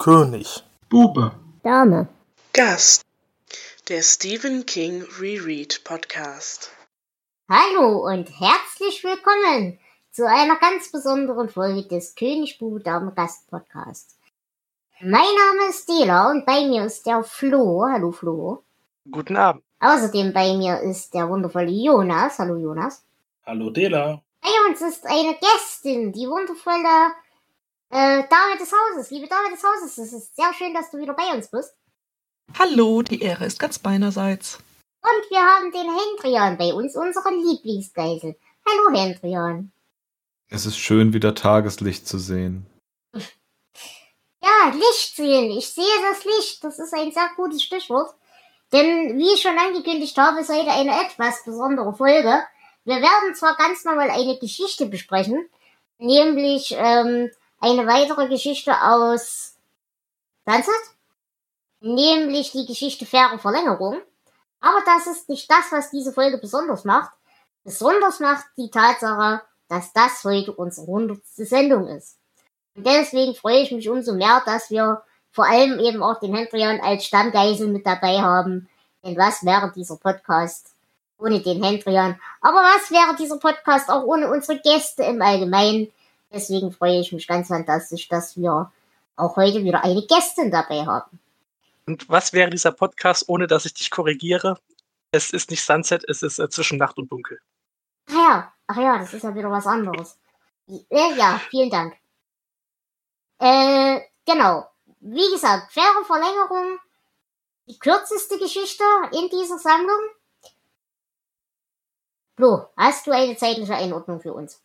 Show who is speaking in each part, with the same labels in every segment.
Speaker 1: König.
Speaker 2: Bube.
Speaker 3: Dame.
Speaker 4: Gast. Der Stephen King Reread Podcast.
Speaker 3: Hallo und herzlich willkommen zu einer ganz besonderen Folge des König Bube Dame Gast Podcast. Mein Name ist Dela und bei mir ist der Flo. Hallo Flo.
Speaker 5: Guten Abend.
Speaker 3: Außerdem bei mir ist der wundervolle Jonas. Hallo Jonas.
Speaker 1: Hallo Dela.
Speaker 3: Bei uns ist eine Gästin, die wundervolle äh, Dame des Hauses. Liebe Dame des Hauses, es ist sehr schön, dass du wieder bei uns bist.
Speaker 6: Hallo, die Ehre ist ganz meinerseits.
Speaker 3: Und wir haben den Hendrian bei uns, unseren Lieblingsgeisel. Hallo Hendrian.
Speaker 7: Es ist schön, wieder Tageslicht zu sehen.
Speaker 3: Ja, Licht sehen. Ich sehe das Licht. Das ist ein sehr gutes Stichwort. Denn wie ich schon angekündigt habe, ist heute eine etwas besondere Folge. Wir werden zwar ganz normal eine Geschichte besprechen, nämlich ähm, eine weitere Geschichte aus Sunset, nämlich die Geschichte Faire Verlängerung. Aber das ist nicht das, was diese Folge besonders macht. Besonders macht die Tatsache, dass das heute unsere hundertste Sendung ist. Und deswegen freue ich mich umso mehr, dass wir vor allem eben auch den Hendrian als Stammgeisel mit dabei haben. Denn was wäre dieser Podcast ohne den Hendrian? Aber was wäre dieser Podcast auch ohne unsere Gäste im Allgemeinen? Deswegen freue ich mich ganz fantastisch, dass wir auch heute wieder eine Gästin dabei haben.
Speaker 5: Und was wäre dieser Podcast, ohne dass ich dich korrigiere? Es ist nicht Sunset, es ist äh, zwischen Nacht und Dunkel.
Speaker 3: Ach ja, ach ja, das ist ja wieder was anderes. Äh, ja, vielen Dank. Äh, genau. Wie gesagt, faire Verlängerung, die kürzeste Geschichte in dieser Sammlung. Flo, hast du eine zeitliche Einordnung für uns?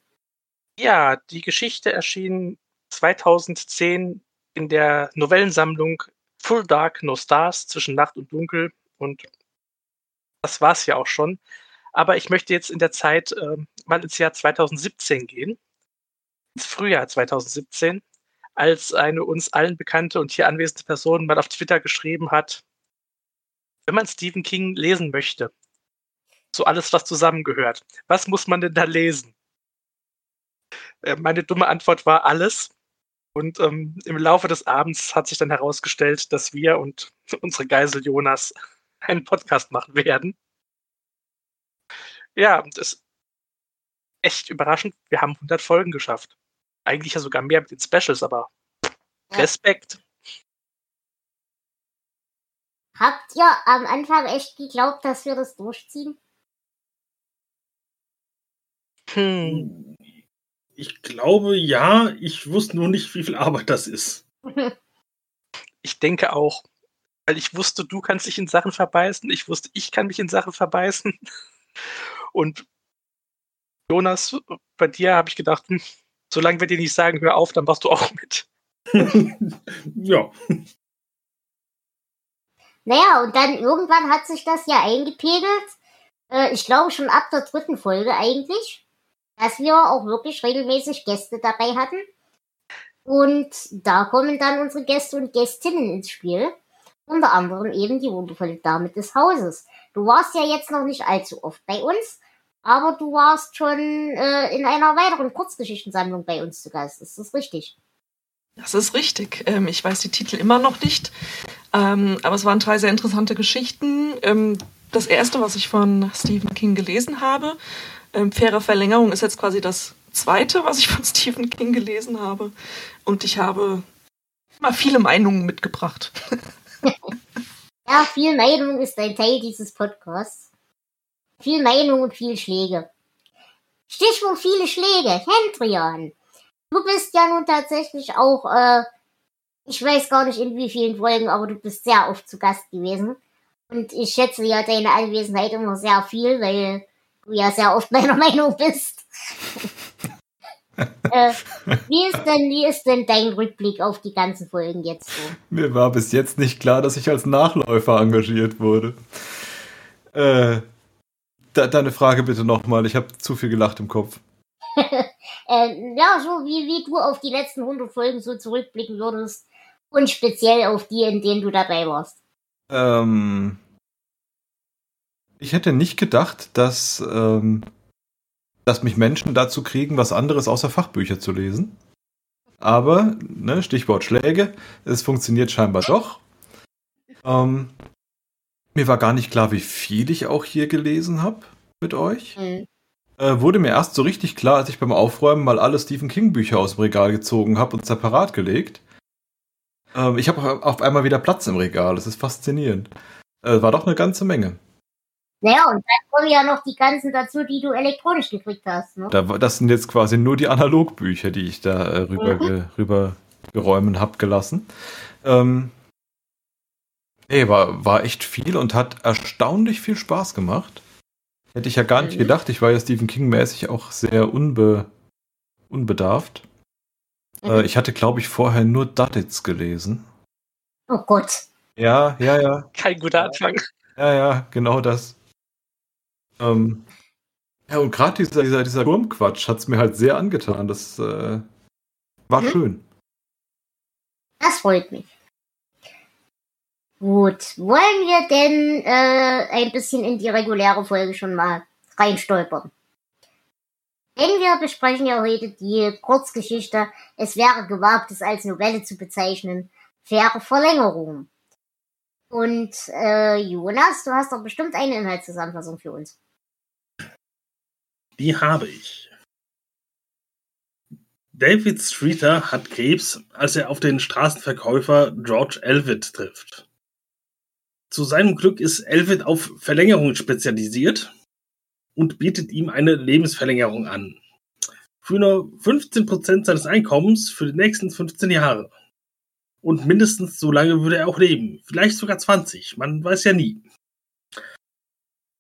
Speaker 5: Ja, die Geschichte erschien 2010 in der Novellensammlung Full Dark No Stars zwischen Nacht und Dunkel und das war's ja auch schon. Aber ich möchte jetzt in der Zeit äh, mal ins Jahr 2017 gehen, ins Frühjahr 2017, als eine uns allen bekannte und hier anwesende Person mal auf Twitter geschrieben hat, wenn man Stephen King lesen möchte, so alles, was zusammengehört, was muss man denn da lesen? Äh, meine dumme Antwort war alles. Und ähm, im Laufe des Abends hat sich dann herausgestellt, dass wir und unsere Geisel Jonas einen Podcast machen werden. Ja, das ist echt überraschend. Wir haben 100 Folgen geschafft. Eigentlich ja sogar mehr mit den Specials, aber
Speaker 3: Ja.
Speaker 5: Respekt.
Speaker 3: Habt ihr am Anfang echt geglaubt, dass wir das durchziehen?
Speaker 5: Hm.
Speaker 1: Ich glaube ja, ich wusste nur nicht, wie viel Arbeit das ist.
Speaker 5: Ich denke auch. Weil ich wusste, du kannst dich in Sachen verbeißen. Ich wusste, ich kann mich in Sachen verbeißen. Und Jonas, bei dir habe ich gedacht, hm, solange wir dir nicht sagen, hör auf, dann machst du auch mit.
Speaker 1: ja.
Speaker 3: Naja, und dann irgendwann hat sich das ja eingepegelt. Äh, ich glaube schon ab der dritten Folge eigentlich, dass wir auch wirklich regelmäßig Gäste dabei hatten. Und da kommen dann unsere Gäste und Gästinnen ins Spiel. Unter anderem eben die wundervolle Dame des Hauses. Du warst ja jetzt noch nicht allzu oft bei uns, aber du warst schon äh, in einer weiteren Kurzgeschichtensammlung bei uns zu Gast. Ist das richtig?
Speaker 6: Das ist richtig. Ähm, ich weiß die Titel immer noch nicht. Ähm, aber es waren drei sehr interessante Geschichten. Ähm, das erste, was ich von Stephen King gelesen habe, ähm, Faire Verlängerung, ist jetzt quasi das zweite, was ich von Stephen King gelesen habe. Und ich habe mal viele Meinungen mitgebracht.
Speaker 3: Ja, viel Meinung ist ein Teil dieses Podcasts. Viel Meinung und viel Schläge. Stichwort viele Schläge. Hendrian. Du bist ja nun tatsächlich auch, äh, ich weiß gar nicht in wie vielen Folgen, aber du bist sehr oft zu Gast gewesen. Und ich schätze ja deine Anwesenheit immer sehr viel, weil du ja sehr oft meiner Meinung bist. äh, wie ist denn, wie ist denn dein Rückblick auf die ganzen Folgen jetzt so?
Speaker 7: Mir war bis jetzt nicht klar, dass ich als Nachläufer engagiert wurde. Äh, de deine Frage bitte nochmal. Ich habe zu viel gelacht im Kopf.
Speaker 3: äh, ja, so wie, wie du auf die letzten 100 Folgen so zurückblicken würdest. Und speziell auf die, in denen du dabei warst.
Speaker 7: Ähm, ich hätte nicht gedacht, dass, ähm, dass mich Menschen dazu kriegen, was anderes außer Fachbücher zu lesen. Aber, ne, Stichwort Schläge, es funktioniert scheinbar doch. Ähm, mir war gar nicht klar, wie viel ich auch hier gelesen habe mit euch.
Speaker 3: Mhm.
Speaker 7: Äh, wurde mir erst so richtig klar, als ich beim Aufräumen mal alle Stephen King Bücher aus dem Regal gezogen habe und separat gelegt. Ähm, ich habe auf einmal wieder Platz im Regal. Das ist faszinierend. Äh, war doch eine ganze Menge.
Speaker 3: Naja, und dann kommen ja noch die ganzen dazu, die du elektronisch gekriegt hast. Ne?
Speaker 7: Da, das sind jetzt quasi nur die Analogbücher, die ich da äh, rüber, ge, rüber geräumen habe gelassen. Ähm, nee, war, war echt viel und hat erstaunlich viel Spaß gemacht. Hätte ich ja gar nicht
Speaker 3: Mhm.
Speaker 7: gedacht. Ich war ja Stephen King-mäßig auch sehr unbe, unbedarft. Äh,
Speaker 3: Mhm.
Speaker 7: ich hatte, glaube ich, vorher nur Duddits gelesen.
Speaker 3: Oh Gott.
Speaker 7: Ja, ja, ja.
Speaker 5: Kein guter Anfang.
Speaker 7: Ja, ja, genau das. Ähm, ja, und gerade dieser, dieser, dieser Wurmquatsch hat es mir halt sehr angetan. Das äh, war
Speaker 3: Mhm.
Speaker 7: schön.
Speaker 3: Das freut mich. Gut, wollen wir denn äh, ein bisschen in die reguläre Folge schon mal reinstolpern? Denn wir besprechen ja heute die Kurzgeschichte Es wäre gewagt, es als Novelle zu bezeichnen, faire Verlängerung. Und äh, Jonas, du hast doch bestimmt eine Inhaltszusammenfassung für uns.
Speaker 1: Die habe ich. David Streeter hat Krebs, als er auf den Straßenverkäufer George Elwood trifft. Zu seinem Glück ist Elwood auf Verlängerungen spezialisiert und bietet ihm eine Lebensverlängerung an. Für nur 15% seines Einkommens für die nächsten 15 Jahre. Und mindestens so lange würde er auch leben. Vielleicht sogar 20. Man weiß ja nie.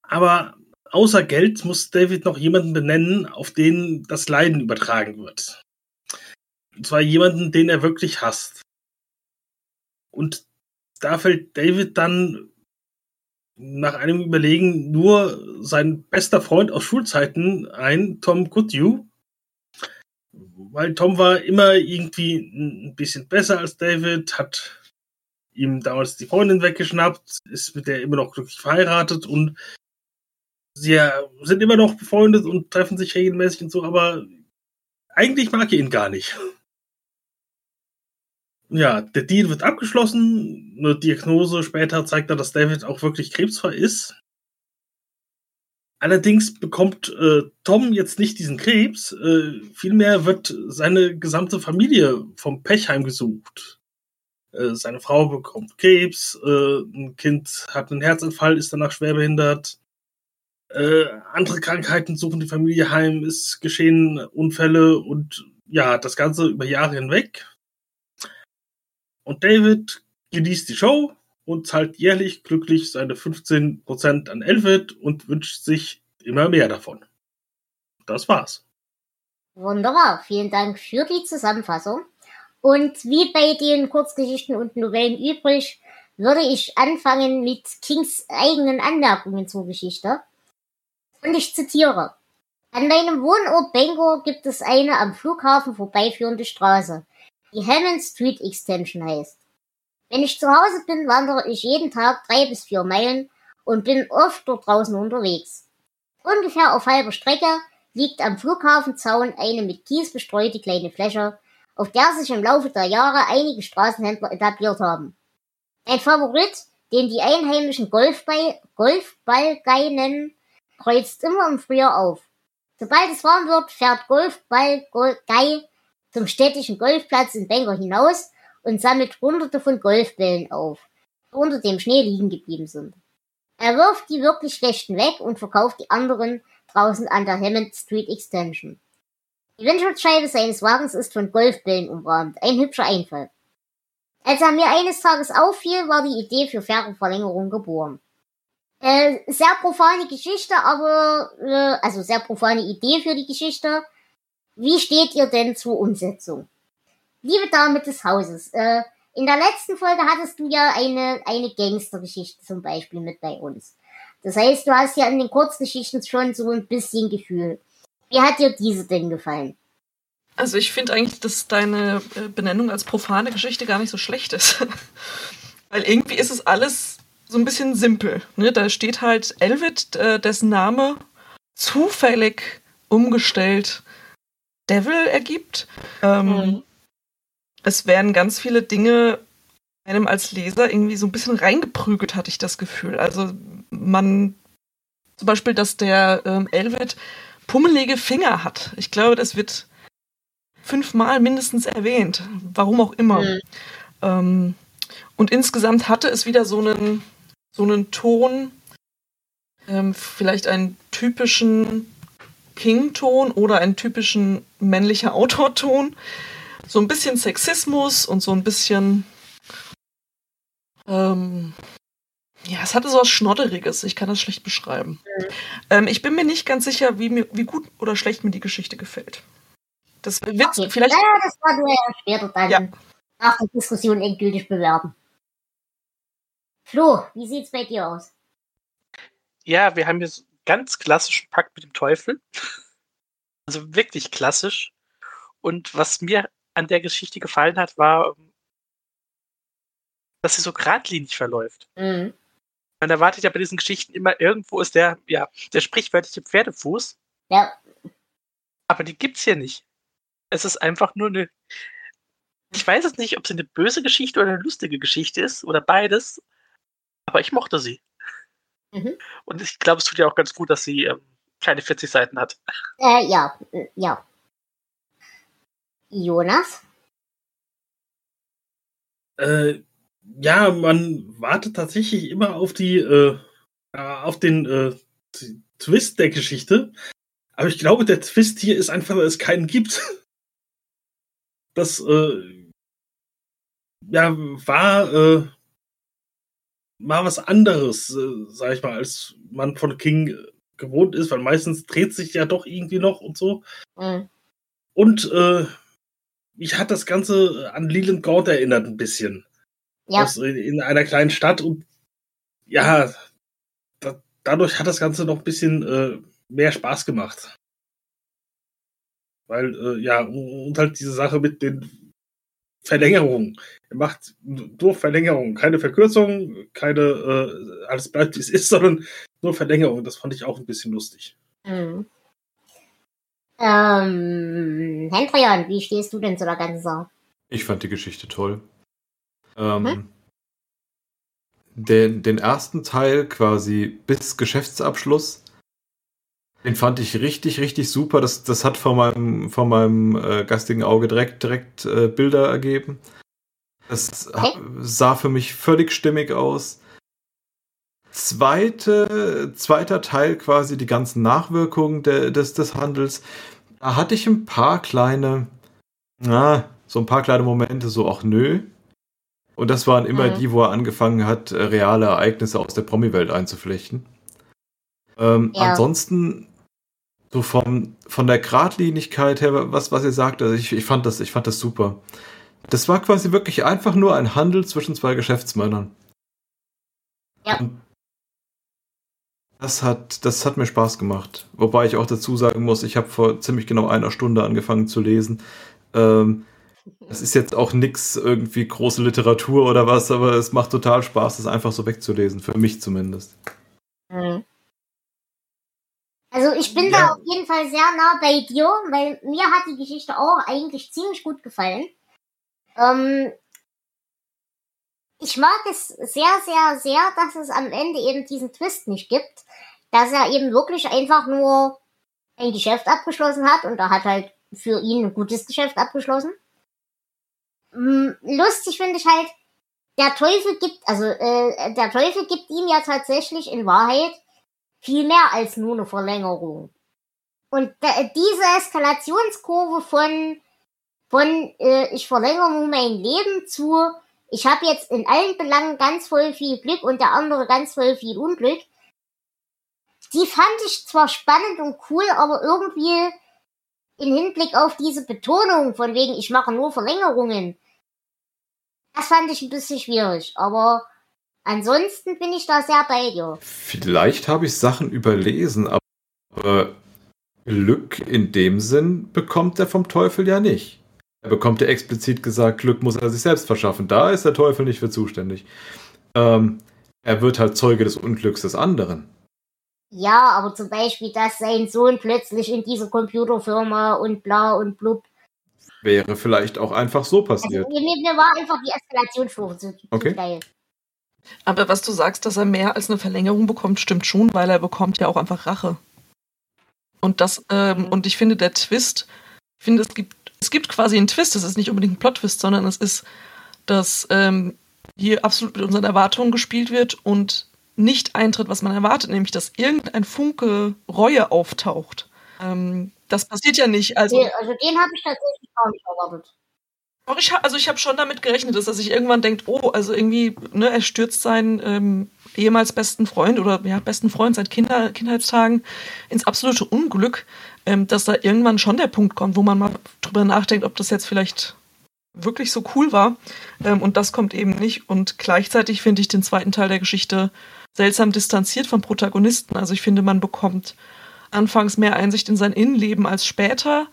Speaker 1: Aber außer Geld muss David noch jemanden benennen, auf den das Leiden übertragen wird. Und zwar jemanden, den er wirklich hasst. Und da fällt David dann nach einem Überlegen nur sein bester Freund aus Schulzeiten ein, Tom Goodhue. Weil Tom war immer irgendwie ein bisschen besser als David, hat ihm damals die Freundin weggeschnappt, ist mit der immer noch glücklich verheiratet und sie sind immer noch befreundet und treffen sich regelmäßig und so, aber eigentlich mag er ihn gar nicht. Ja, der Deal wird abgeschlossen. Eine Diagnose später zeigt dann, dass David auch wirklich krebsfrei ist. Allerdings bekommt äh, Tom jetzt nicht diesen Krebs, äh, vielmehr wird seine gesamte Familie vom Pech heimgesucht. Äh, seine Frau bekommt Krebs, äh, ein Kind hat einen Herzanfall, ist danach schwerbehindert. Äh, andere Krankheiten suchen die Familie heim, es geschehen Unfälle und ja, das Ganze über Jahre hinweg. Und David genießt die Show und zahlt jährlich glücklich seine 15% an Elvid und wünscht sich immer mehr davon. Das war's.
Speaker 3: Wunderbar, vielen Dank für die Zusammenfassung. Und wie bei den Kurzgeschichten und Novellen übrig, würde ich anfangen mit Kings eigenen Anmerkungen zur Geschichte. Und ich zitiere. An meinem Wohnort Bangor gibt es eine am Flughafen vorbeiführende Straße, die Hammond Street Extension heißt. Wenn ich zu Hause bin, wandere ich jeden Tag drei bis vier Meilen und bin oft dort draußen unterwegs. Ungefähr auf halber Strecke liegt am Flughafenzaun eine mit Kies bestreute kleine Fläche, auf der sich im Laufe der Jahre einige Straßenhändler etabliert haben. Ein Favorit, den die einheimischen Golfball, Golfballgei nennen, kreuzt immer im Frühjahr auf. Sobald es warm wird, fährt Golfballgei zum städtischen Golfplatz in Bangor hinaus und sammelt hunderte von Golfbällen auf, die unter dem Schnee liegen geblieben sind. Er wirft die wirklich schlechten weg und verkauft die anderen draußen an der Hammond Street Extension. Die Windschutzscheibe seines Wagens ist von Golfbällen umrahmt. Ein hübscher Einfall. Als er mir eines Tages auffiel, war die Idee für faire Verlängerung geboren. Äh, sehr profane Geschichte, aber, äh, also sehr profane Idee für die Geschichte. Wie steht ihr denn zur Umsetzung? Liebe Dame des Hauses, äh, in der letzten Folge hattest du ja eine, eine Gangstergeschichte zum Beispiel mit bei uns. Das heißt, du hast ja in den Kurzgeschichten schon so ein bisschen Gefühl. Wie hat dir diese denn gefallen?
Speaker 6: Also ich finde eigentlich, dass deine äh, Benennung als profane Geschichte gar nicht so schlecht ist. Weil irgendwie ist es alles so ein bisschen simpel. Ne? Da steht halt Elvid, äh, dessen Name zufällig umgestellt Devil ergibt. Ähm,
Speaker 3: Mhm.
Speaker 6: es werden ganz viele Dinge einem als Leser irgendwie so ein bisschen reingeprügelt, hatte ich das Gefühl. Also man, zum Beispiel, dass der ähm, Elvet pummelige Finger hat. Ich glaube, das wird fünfmal mindestens erwähnt. Warum auch immer. Mhm. Ähm, und insgesamt hatte es wieder so einen, so einen Ton, ähm, vielleicht einen typischen King-Ton oder einen typischen männlicher Autorton. So ein bisschen Sexismus und so ein bisschen. Ähm, ja, es hatte so was Schnodderiges. Ich kann das schlecht beschreiben. Mhm. Ähm, ich bin mir nicht ganz sicher, wie, mir, wie gut oder schlecht mir die Geschichte gefällt. Das wird okay. vielleicht.
Speaker 3: Ja, das war nur ja später dann ja. nach der Diskussion endgültig bewerben. Flo, wie sieht's bei dir aus?
Speaker 5: Ja, wir haben hier so ganz klassischen Pakt mit dem Teufel. Also wirklich klassisch. Und was mir an der Geschichte gefallen hat, war, dass sie so geradlinig verläuft. Mhm. Man erwartet ja bei diesen Geschichten immer, irgendwo ist der, ja, der sprichwörtliche Pferdefuß.
Speaker 3: Ja.
Speaker 5: Aber die gibt's hier nicht. Es ist einfach nur eine. Ich weiß es nicht, ob sie eine böse Geschichte oder eine lustige Geschichte ist oder beides. Aber ich mochte sie. Mhm. Und ich glaube, es tut ja auch ganz gut, dass sie ähm, keine 40 Seiten hat.
Speaker 3: Äh, ja, ja. Jonas?
Speaker 1: Äh, ja, man wartet tatsächlich immer auf die, äh, auf den äh, Twist der Geschichte. Aber ich glaube, der Twist hier ist einfach, dass es keinen gibt. Das, äh, ja, war, äh, mal was anderes, äh, sag ich mal, als man von King gewohnt ist, weil meistens dreht sich ja doch irgendwie noch und so. Mhm. Und äh, mich hat das Ganze an Leland Gaunt erinnert ein bisschen. Ja. Aus, in, in, einer kleinen Stadt und ja, da, dadurch hat das Ganze noch ein bisschen äh, mehr Spaß gemacht. Weil, äh, ja, und halt diese Sache mit den Verlängerungen. Er macht nur Verlängerungen, keine Verkürzung, keine, äh, alles bleibt wie es ist, sondern nur Verlängerung. Das fand ich auch ein bisschen lustig. Mhm.
Speaker 3: Ähm, Hendrian, wie stehst du denn zu der ganzen Sache?
Speaker 7: Ich fand die Geschichte toll. Ähm, hm? den, den ersten Teil quasi bis Geschäftsabschluss, den fand ich richtig, richtig super. Das, das hat vor meinem, vor meinem äh, gastigen Auge direkt, direkt äh, Bilder ergeben. Es okay. sah für mich völlig stimmig aus zweite, zweiter Teil quasi die ganzen Nachwirkungen de, des, des Handels. Da hatte ich ein paar kleine, na, so ein paar kleine Momente, so auch nö. Und das waren immer mhm. die, wo er angefangen hat, äh, reale Ereignisse aus der Promi-Welt einzuflechten. Ähm, ja. Ansonsten, so vom, von der Gradlinigkeit her, was, was ihr sagt, also ich, ich, fand das, ich fand das super. Das war quasi wirklich einfach nur ein Handel zwischen zwei Geschäftsmännern. Ja. Und das hat, das hat mir Spaß gemacht. Wobei ich auch dazu sagen muss, ich habe vor ziemlich genau einer Stunde angefangen zu lesen. Ähm, das ist jetzt auch nichts irgendwie große Literatur oder was, aber es macht total Spaß, das einfach so wegzulesen, für mich zumindest. Mhm.
Speaker 3: Also ich bin ja. da auf jeden Fall sehr nah bei dir, weil mir hat die Geschichte auch eigentlich ziemlich gut gefallen. Ähm, ich mag es sehr, sehr, sehr, dass es am Ende eben diesen Twist nicht gibt, dass er eben wirklich einfach nur ein Geschäft abgeschlossen hat und er hat halt für ihn ein gutes Geschäft abgeschlossen. Hm, lustig finde ich halt, der Teufel gibt, also äh, der Teufel gibt ihm ja tatsächlich in Wahrheit viel mehr als nur eine Verlängerung. Und diese Eskalationskurve von von äh, ich verlängere nur mein Leben zu ich habe jetzt in allen Belangen ganz voll viel Glück und der andere ganz voll viel Unglück. Die fand ich zwar spannend und cool, aber irgendwie im Hinblick auf diese Betonung von wegen, ich mache nur Verlängerungen. Das fand ich ein bisschen schwierig, aber ansonsten bin ich da sehr bei dir.
Speaker 7: Vielleicht habe ich Sachen überlesen, aber Glück in dem Sinn bekommt er vom Teufel ja nicht. Er bekommt ja explizit gesagt, Glück muss er sich selbst verschaffen. Da ist der Teufel nicht für zuständig. Ähm, er wird halt Zeuge des Unglücks des anderen.
Speaker 3: Ja, aber zum Beispiel, dass sein Sohn plötzlich in dieser Computerfirma und bla und blub.
Speaker 7: Wäre vielleicht auch einfach so
Speaker 3: Also,
Speaker 7: passiert.
Speaker 3: mir, mir war einfach die Eskalationsstufe zu, zu
Speaker 7: Okay.
Speaker 6: Aber was du sagst, dass er mehr als eine Verlängerung bekommt, stimmt schon, weil er bekommt ja auch einfach Rache. Und das, ähm, und ich finde, der Twist, ich finde, es gibt, es gibt quasi einen Twist, es ist nicht unbedingt ein Plot-Twist, sondern es ist, dass ähm, hier absolut mit unseren Erwartungen gespielt wird und nicht eintritt, was man erwartet, nämlich dass irgendein Funke Reue auftaucht. Ähm, das passiert ja nicht. Also,
Speaker 3: Nee, Also den habe ich tatsächlich gar nicht erwartet.
Speaker 6: Auch ich, ha- also ich habe schon damit gerechnet, dass er sich irgendwann denkt, oh, also irgendwie, ne, er stürzt seinen ähm, ehemals besten Freund oder ja, besten Freund seit Kinder, Kindheitstagen ins absolute Unglück, ähm, dass da irgendwann schon der Punkt kommt, wo man mal drüber nachdenkt, ob das jetzt vielleicht wirklich so cool war. Ähm, und das kommt eben nicht. Und gleichzeitig finde ich den zweiten Teil der Geschichte seltsam distanziert vom Protagonisten. Also ich finde, man bekommt anfangs mehr Einsicht in sein Innenleben als später.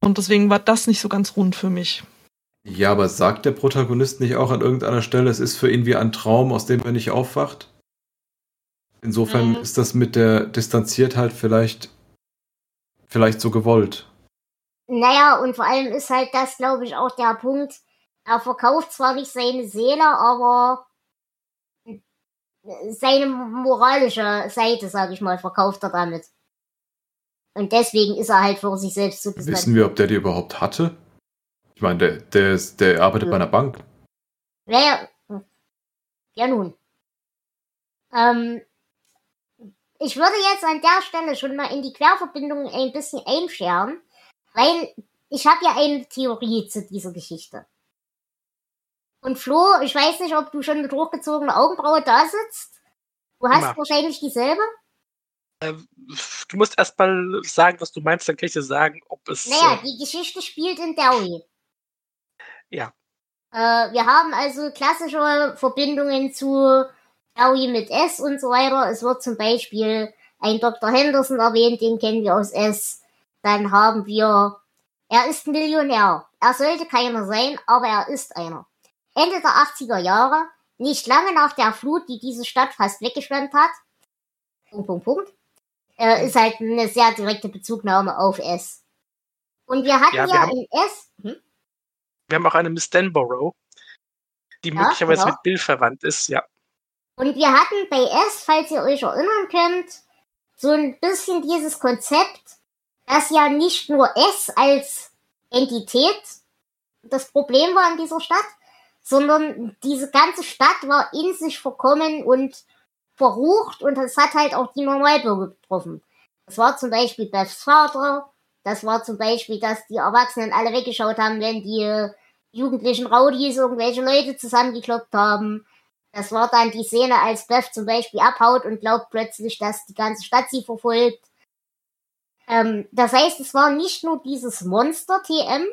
Speaker 6: Und deswegen war das nicht so ganz rund für mich.
Speaker 7: Ja, aber sagt der Protagonist nicht auch an irgendeiner Stelle, es ist für ihn wie ein Traum, aus dem er nicht aufwacht? Insofern
Speaker 3: Mhm.
Speaker 7: ist das mit der Distanziertheit vielleicht, vielleicht so gewollt.
Speaker 3: Naja, und vor allem ist halt das, glaube ich, auch der Punkt. Er verkauft zwar nicht seine Seele, aber seine moralische Seite, sage ich mal, verkauft er damit. Und deswegen ist er halt vor sich selbst so
Speaker 7: Wissen wir, ob der die überhaupt hatte? Ich meine, der, der, ist, der arbeitet
Speaker 3: Ja.
Speaker 7: bei einer Bank.
Speaker 3: Naja, ja nun. Ähm, ich würde jetzt an der Stelle schon mal in die Querverbindungen ein bisschen einscheren, weil ich habe ja eine Theorie zu dieser Geschichte. Und Flo, ich weiß nicht, ob du schon mit hochgezogener Augenbraue da sitzt. Du hast
Speaker 5: Immer.
Speaker 3: wahrscheinlich dieselbe.
Speaker 5: Ähm, du musst erst mal sagen, was du meinst, dann kann ich dir sagen, ob es.
Speaker 3: Naja,
Speaker 5: äh,
Speaker 3: die Geschichte spielt in Derry.
Speaker 5: Ja.
Speaker 3: Äh, wir haben also klassische Verbindungen zu Derry mit S und so weiter. Es wird zum Beispiel ein Dr. Henderson erwähnt, den kennen wir aus S. Dann haben wir, er ist Millionär. Er sollte keiner sein, aber er ist einer. Ende der 80er Jahre, nicht lange nach der Flut, die diese Stadt fast weggeschwemmt hat, Punkt, Punkt, Punkt, äh, ist halt eine sehr direkte Bezugnahme auf S. Und wir hatten
Speaker 5: Ja,
Speaker 3: ja,
Speaker 5: wir
Speaker 3: in S, hm?
Speaker 5: Wir haben auch eine Miss Denborough, die
Speaker 3: Ja,
Speaker 5: möglicherweise
Speaker 3: genau.
Speaker 5: mit Bill verwandt ist, ja.
Speaker 3: Und wir hatten bei S, falls ihr euch erinnern könnt, so ein bisschen dieses Konzept, dass ja nicht nur S als Entität das Problem war in dieser Stadt, sondern diese ganze Stadt war in sich verkommen und verrucht und es hat halt auch die Normalbürger getroffen. Das war zum Beispiel Beths Vater, das war zum Beispiel, dass die Erwachsenen alle weggeschaut haben, wenn die jugendlichen Rowdies irgendwelche Leute zusammengekloppt haben. Das war dann die Szene, als Beth zum Beispiel abhaut und glaubt plötzlich, dass die ganze Stadt sie verfolgt. Ähm, das heißt, es war nicht nur dieses Monster TM,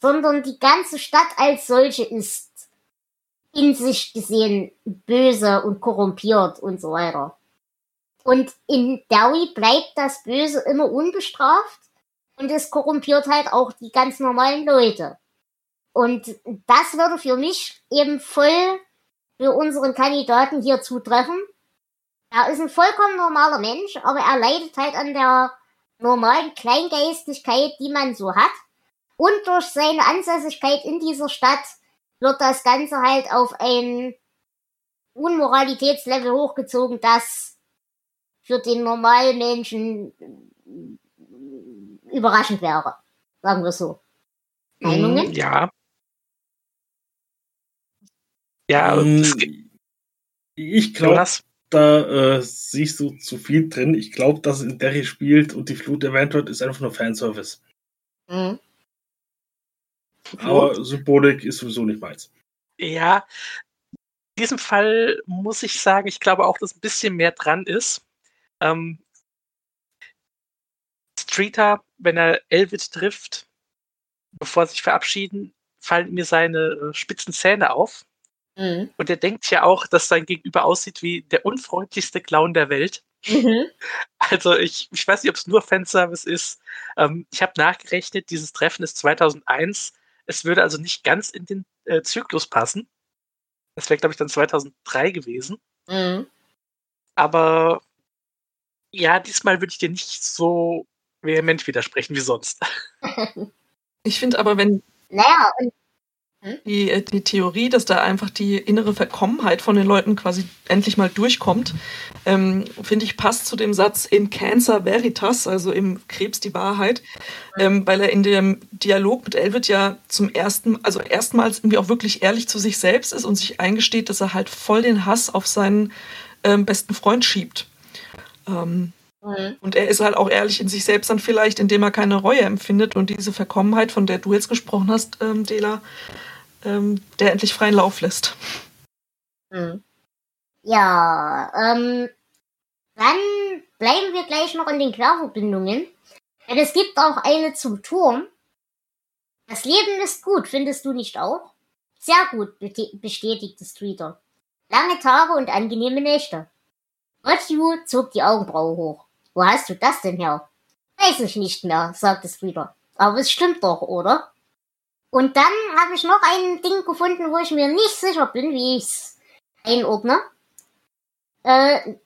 Speaker 3: sondern die ganze Stadt als solche ist in sich gesehen böse und korrumpiert und so weiter. Und in Derry bleibt das Böse immer unbestraft und es korrumpiert halt auch die ganz normalen Leute. Und das würde für mich eben voll für unseren Kandidaten hier zutreffen. Er ist ein vollkommen normaler Mensch, aber er leidet halt an der normalen Kleingeistigkeit, die man so hat. Und durch seine Ansässigkeit in dieser Stadt wird das Ganze halt auf ein Unmoralitätslevel hochgezogen, das für den normalen Menschen überraschend wäre. Sagen wir so. Meinungen?
Speaker 5: Mm, Ja. Ja, es gibt-
Speaker 1: ich glaube, da äh, siehst du zu viel drin. Ich glaube, dass in Derry spielt und die Flut erwähnt wird, ist einfach nur Fanservice.
Speaker 3: Mhm.
Speaker 1: Aber Symbolik ist sowieso nicht meins.
Speaker 5: ja, in diesem Fall muss ich sagen, ich glaube auch, dass ein bisschen mehr dran ist. Ähm, Streeter, wenn er Elvid trifft, bevor sie sich verabschieden, fallen mir seine äh, spitzen Zähne auf.
Speaker 3: Mhm.
Speaker 5: Und er denkt ja auch, dass sein Gegenüber aussieht wie der unfreundlichste Clown der Welt.
Speaker 3: Mhm.
Speaker 5: Also ich, ich weiß nicht, ob es nur Fanservice ist. Ähm, ich habe nachgerechnet, dieses Treffen ist 2001. Es würde also nicht ganz in den äh, Zyklus passen. Das wäre, glaube ich, dann 2003 gewesen.
Speaker 3: Mhm.
Speaker 5: Aber ja, diesmal würde ich dir nicht so vehement widersprechen wie sonst.
Speaker 6: Ich finde aber, wenn
Speaker 3: Naja, und
Speaker 6: die, äh, die Theorie, dass da einfach die innere Verkommenheit von den Leuten quasi endlich mal durchkommt, ähm, finde ich, passt zu dem Satz in Cancer Veritas, also im Krebs die Wahrheit, ähm, weil er in dem Dialog mit Elvid ja zum ersten, also erstmals irgendwie auch wirklich ehrlich zu sich selbst ist und sich eingesteht, dass er halt voll den Hass auf seinen ähm, besten Freund schiebt. Ähm,
Speaker 3: Mhm.
Speaker 6: und er ist halt auch ehrlich in sich selbst dann vielleicht, indem er keine Reue empfindet und diese Verkommenheit, von der du jetzt gesprochen hast, ähm, Dela, ähm, der endlich freien Lauf lässt.
Speaker 3: Mhm. Ja, ähm, dann bleiben wir gleich noch in den Querverbindungen. Denn es gibt auch eine zum Turm. Das Leben ist gut, findest du nicht auch? Sehr gut, bestätigte Streeter. Lange Tage und angenehme Nächte. Matthew zog die Augenbraue hoch. Wo hast du das denn her? Weiß ich nicht mehr, sagte Streeter. Aber es stimmt doch, oder? Und dann habe ich noch ein Ding gefunden, wo ich mir nicht sicher bin, wie ich's einordne. Äh,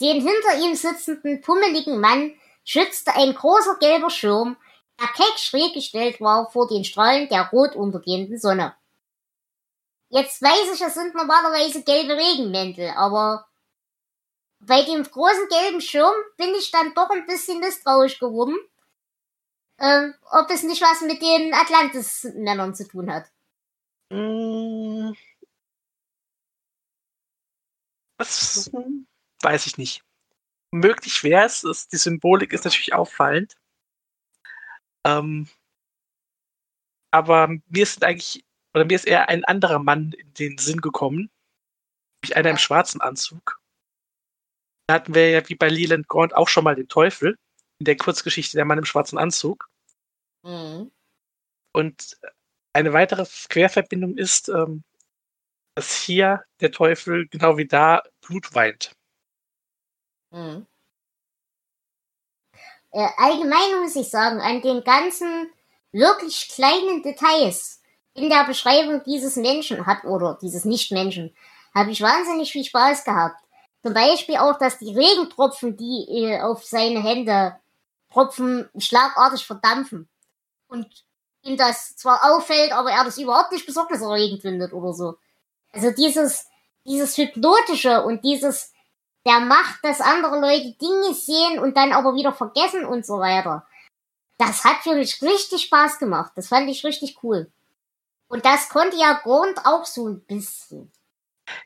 Speaker 3: den hinter ihm sitzenden pummeligen Mann schützte ein großer gelber Schirm, der keck schräg gestellt war vor den Strahlen der rot untergehenden Sonne. Jetzt weiß ich, es sind normalerweise gelbe Regenmäntel, aber bei dem großen gelben Schirm bin ich dann doch ein bisschen misstrauisch geworden, ähm, ob es nicht was mit den Atlantis-Männern zu tun hat.
Speaker 5: Mm. Das hm, weiß ich nicht. Möglich wäre es, es- die Symbolik ist natürlich auffallend. Ähm, aber mir ist eigentlich, oder mir ist eher ein anderer Mann in den Sinn gekommen. Nämlich einer im schwarzen Anzug. Da hatten wir ja wie bei Leland Gaunt auch schon mal den Teufel in der Kurzgeschichte Der Mann im schwarzen Anzug.
Speaker 3: Mhm.
Speaker 5: Und eine weitere Querverbindung ist, ähm, dass hier der Teufel genau wie da Blut weint.
Speaker 3: Mhm. Äh, allgemein muss ich sagen, an den ganzen wirklich kleinen Details in der Beschreibung dieses Menschen hat oder dieses Nichtmenschen habe ich wahnsinnig viel Spaß gehabt. Zum Beispiel auch, dass die Regentropfen, die äh, auf seine Hände tropfen, schlagartig verdampfen. Und ihm das zwar auffällt, aber er das überhaupt nicht besorgniserregend findet oder so. Also dieses, dieses Hypnotische und dieses, der macht, dass andere Leute Dinge sehen und dann aber wieder vergessen und so weiter. Das hat für mich richtig Spaß gemacht. Das fand ich richtig cool. Und das konnte ja Grund auch so ein bisschen.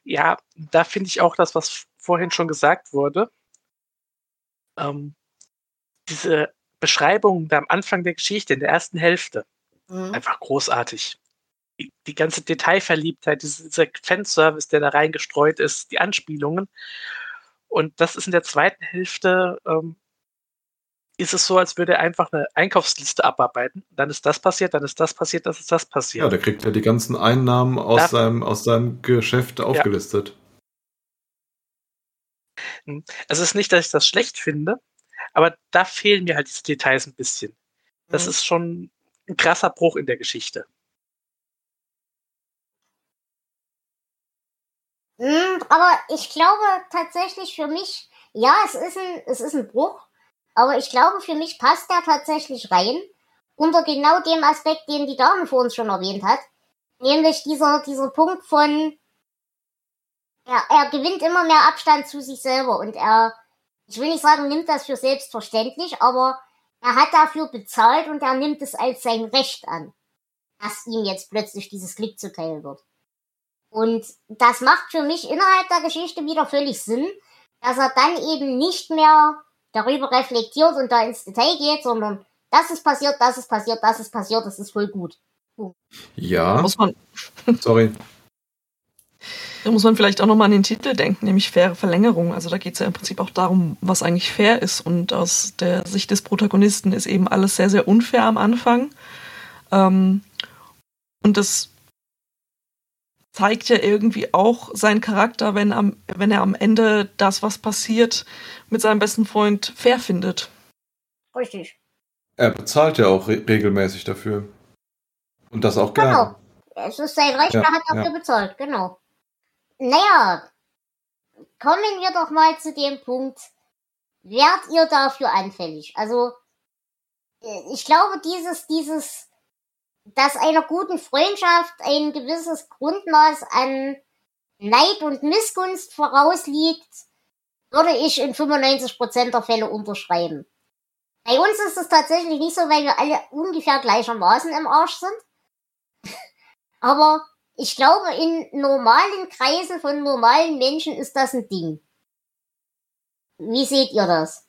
Speaker 5: Ja, da finde ich auch das, was vorhin schon gesagt wurde. Ähm, diese Beschreibung da am Anfang der Geschichte, in der ersten Hälfte,
Speaker 3: Mhm.
Speaker 5: einfach großartig. Die, die ganze Detailverliebtheit, diese- dieser Fanservice, der da reingestreut ist, die Anspielungen. Und das ist in der zweiten Hälfte, ähm, ist es so, als würde er einfach eine Einkaufsliste abarbeiten. Dann ist das passiert, dann ist das passiert, dann ist das passiert.
Speaker 7: Ja, da kriegt er die ganzen Einnahmen aus,
Speaker 5: Ja.
Speaker 7: seinem, aus seinem Geschäft aufgelistet.
Speaker 5: Also es ist nicht, dass ich das schlecht finde, aber da fehlen mir halt diese Details ein bisschen. Das
Speaker 3: Mhm.
Speaker 5: ist schon ein krasser Bruch in der Geschichte.
Speaker 3: Mm, Aber ich glaube tatsächlich für mich, ja, es ist ein, es ist ein Bruch, aber ich glaube für mich passt der tatsächlich rein unter genau dem Aspekt, den die Dame vor uns schon erwähnt hat, nämlich dieser dieser Punkt von er, er gewinnt immer mehr Abstand zu sich selber und er, ich will nicht sagen, nimmt das für selbstverständlich, aber er hat dafür bezahlt und er nimmt es als sein Recht an, dass ihm jetzt plötzlich dieses Glück zuteil wird. Und das macht für mich innerhalb der Geschichte wieder völlig Sinn, dass er dann eben nicht mehr darüber reflektiert und da ins Detail geht, sondern das ist passiert, das ist passiert, das ist passiert, das ist voll gut.
Speaker 6: Da
Speaker 7: Ja,
Speaker 6: muss man,
Speaker 7: sorry.
Speaker 6: Da muss man vielleicht auch nochmal an den Titel denken, nämlich faire Verlängerung. Also da geht es ja im Prinzip auch darum, was eigentlich fair ist. Und aus der Sicht des Protagonisten ist eben alles sehr, sehr unfair am Anfang. Ähm, und das zeigt ja irgendwie auch seinen Charakter, wenn, am, wenn er am Ende das, was passiert, mit seinem besten Freund fair findet.
Speaker 3: Richtig.
Speaker 7: Er bezahlt ja auch re regelmäßig dafür. Und das auch gerne.
Speaker 3: Genau. Es ist sein Recht,
Speaker 7: Ja,
Speaker 3: er hat dafür
Speaker 7: ja.
Speaker 3: bezahlt, genau. Naja, kommen wir doch mal zu dem Punkt, wärt ihr dafür anfällig? Also, äh, ich glaube, dieses, dieses dass einer guten Freundschaft ein gewisses Grundmaß an Neid und Missgunst vorausliegt, würde ich in 95% der Fälle unterschreiben. Bei uns ist es tatsächlich nicht so, weil wir alle ungefähr gleichermaßen im Arsch sind. Aber ich glaube, in normalen Kreisen von normalen Menschen ist das ein Ding. Wie seht ihr das?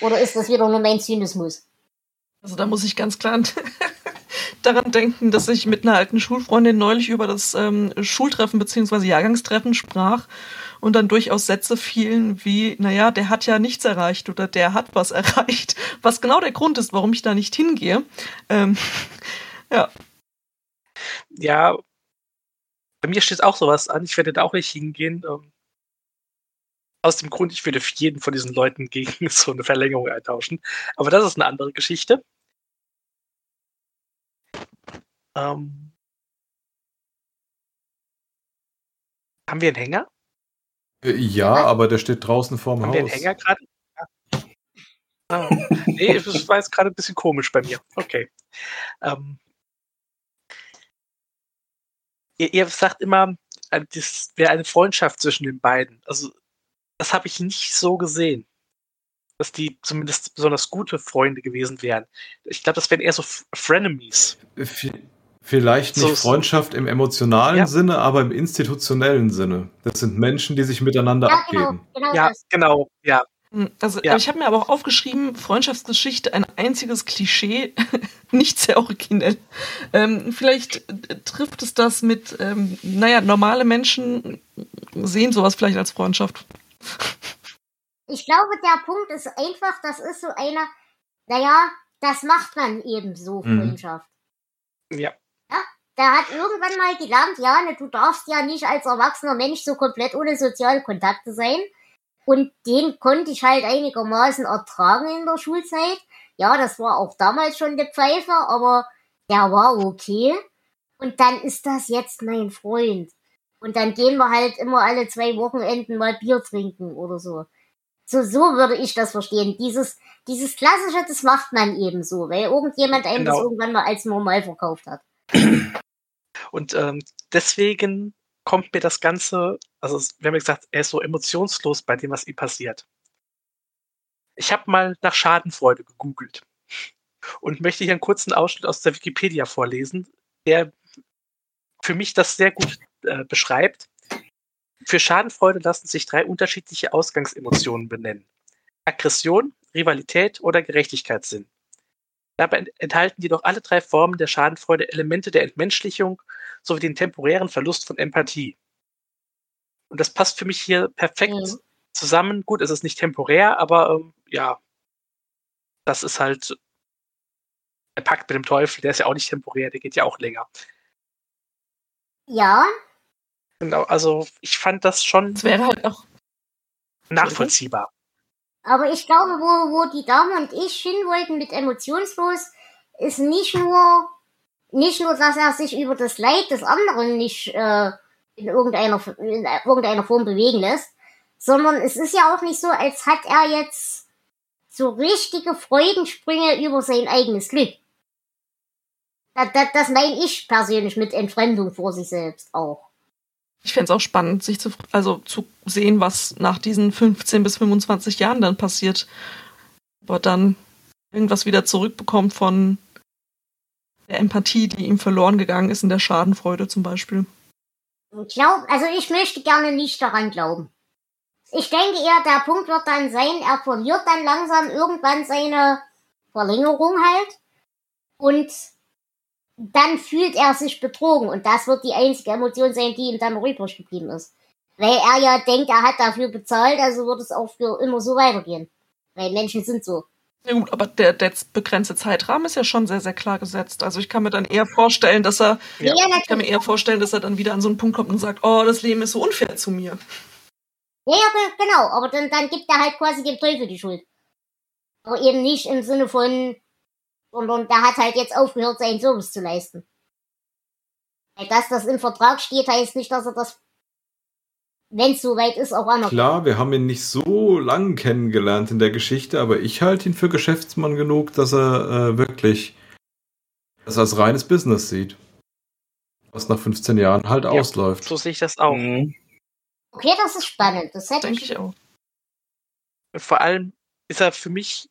Speaker 3: Oder ist das wieder nur mein Zynismus?
Speaker 6: Also da muss ich ganz klar daran denken, dass ich mit einer alten Schulfreundin neulich über das ähm, Schultreffen bzw. Jahrgangstreffen sprach und dann durchaus Sätze fielen wie, naja, der hat ja nichts erreicht oder der hat was erreicht, was genau der Grund ist, warum ich da nicht hingehe. Ähm, ja.
Speaker 5: Ja, bei mir steht auch sowas an. Ich werde da auch nicht hingehen. Ähm, aus dem Grund, ich würde für jeden von diesen Leuten gegen so eine Verlängerung eintauschen. Aber das ist eine andere Geschichte. Ähm, haben wir einen Hänger?
Speaker 7: Äh, Ja, aber der steht draußen vorm
Speaker 5: Haben wir einen
Speaker 7: Haus.
Speaker 5: Hänger gerade? Ja. Ah, nee, das war jetzt gerade ein bisschen komisch bei mir. Okay. Ähm, ihr, ihr sagt immer, äh, das wäre eine Freundschaft zwischen den beiden. Also, das habe ich nicht so gesehen. Dass die zumindest besonders gute Freunde gewesen wären. Ich glaube, das wären eher so Frenemies.
Speaker 7: V- Vielleicht nicht
Speaker 5: So-
Speaker 7: Freundschaft im emotionalen
Speaker 5: Ja.
Speaker 7: Sinne, aber im institutionellen Sinne. Das sind Menschen, die sich miteinander
Speaker 3: Ja, genau,
Speaker 7: abgeben.
Speaker 3: genau
Speaker 5: Ja,
Speaker 3: das.
Speaker 5: genau, ja.
Speaker 6: Hm, Also
Speaker 5: Ja.
Speaker 6: ich habe mir aber auch aufgeschrieben, Freundschaftsgeschichte, ein einziges Klischee, nicht sehr originell. Ähm, vielleicht äh, trifft es das mit, ähm, naja, normale Menschen sehen sowas vielleicht als Freundschaft.
Speaker 3: Ich glaube, der Punkt ist einfach, das ist so einer, naja, das macht man eben so,
Speaker 7: Mhm.
Speaker 3: Freundschaft.
Speaker 5: Ja.
Speaker 3: Der hat irgendwann mal gelernt, ja, ne, du darfst ja nicht als erwachsener Mensch so komplett ohne soziale Kontakte sein. Und den konnte ich halt einigermaßen ertragen in der Schulzeit. Ja, das war auch damals schon der Pfeife, aber der war okay. Und dann ist das jetzt mein Freund. Und dann gehen wir halt immer alle zwei Wochenenden mal Bier trinken oder so. So, so würde ich das verstehen. Dieses, dieses klassische, das macht man eben so, weil irgendjemand einem das
Speaker 5: Genau.
Speaker 3: irgendwann mal als normal verkauft hat.
Speaker 5: Und ähm, deswegen kommt mir das Ganze, also wir haben ja gesagt, er ist so emotionslos bei dem, was ihm passiert. Ich habe mal nach Schadenfreude gegoogelt und möchte hier einen kurzen Ausschnitt aus der Wikipedia vorlesen, der für mich das sehr gut äh, beschreibt. Für Schadenfreude lassen sich drei unterschiedliche Ausgangsemotionen benennen. Aggression, Rivalität oder Gerechtigkeitssinn. Dabei ent- enthalten jedoch alle drei Formen der Schadenfreude Elemente der Entmenschlichung sowie den temporären Verlust von Empathie. Und das passt für mich hier perfekt
Speaker 3: Mhm.
Speaker 5: zusammen. Gut, es ist nicht temporär, aber ähm, ja, das ist halt der Pakt mit dem Teufel, der ist ja auch nicht temporär, der geht ja auch länger.
Speaker 3: Ja,
Speaker 5: Genau, also ich fand das schon
Speaker 6: Es wäre halt auch,
Speaker 5: nachvollziehbar.
Speaker 3: Aber ich glaube, wo, wo die Dame und ich hin wollten mit emotionslos, ist nicht nur, nicht nur, dass er sich über das Leid des anderen nicht äh, in, irgendeiner, in irgendeiner Form bewegen lässt, sondern es ist ja auch nicht so, als hat er jetzt so richtige Freudensprünge über sein eigenes Glück. Das, das, das meine ich persönlich mit Entfremdung vor sich selbst auch.
Speaker 6: Ich fände es auch spannend, sich zu, also zu sehen, was nach diesen 15 bis 25 Jahren dann passiert. Aber dann irgendwas wieder zurückbekommt von der Empathie, die ihm verloren gegangen ist in der Schadenfreude zum Beispiel.
Speaker 3: Ich glaube, also ich möchte gerne nicht daran glauben. Ich denke eher, der Punkt wird dann sein, er verliert dann langsam irgendwann seine Verlängerung halt und dann fühlt er sich betrogen und das wird die einzige Emotion sein, die ihm dann noch übrig geblieben ist. Weil er ja denkt, er hat dafür bezahlt, also wird es auch für immer so weitergehen. Weil Menschen sind so.
Speaker 6: Ja gut, aber der, der begrenzte Zeitrahmen ist ja schon sehr, sehr klar gesetzt. Also ich kann mir dann eher vorstellen, dass er,
Speaker 5: Ja.
Speaker 6: Ich kann mir eher vorstellen, dass er dann wieder an so einen Punkt kommt und sagt, oh, das Leben ist so unfair zu mir.
Speaker 3: Ja, ja, ge- genau, aber dann, dann gibt er halt quasi dem Teufel die Schuld. Aber eben nicht im Sinne von, sondern der hat halt jetzt aufgehört, seinen Service zu leisten. Weil dass das im Vertrag steht, heißt nicht, dass er das, wenn es soweit ist, auch anerkennt.
Speaker 7: Klar, wir haben ihn nicht so lang kennengelernt in der Geschichte, aber ich halte ihn für Geschäftsmann genug, dass er äh, wirklich das als reines Business sieht. Was nach 15 Jahren halt
Speaker 5: Ja,
Speaker 7: ausläuft.
Speaker 5: So sehe ich das auch.
Speaker 1: Mhm.
Speaker 3: Okay, das ist spannend. Das hätte
Speaker 6: Denke
Speaker 3: ich.
Speaker 6: ich auch.
Speaker 5: Vor allem ist er für mich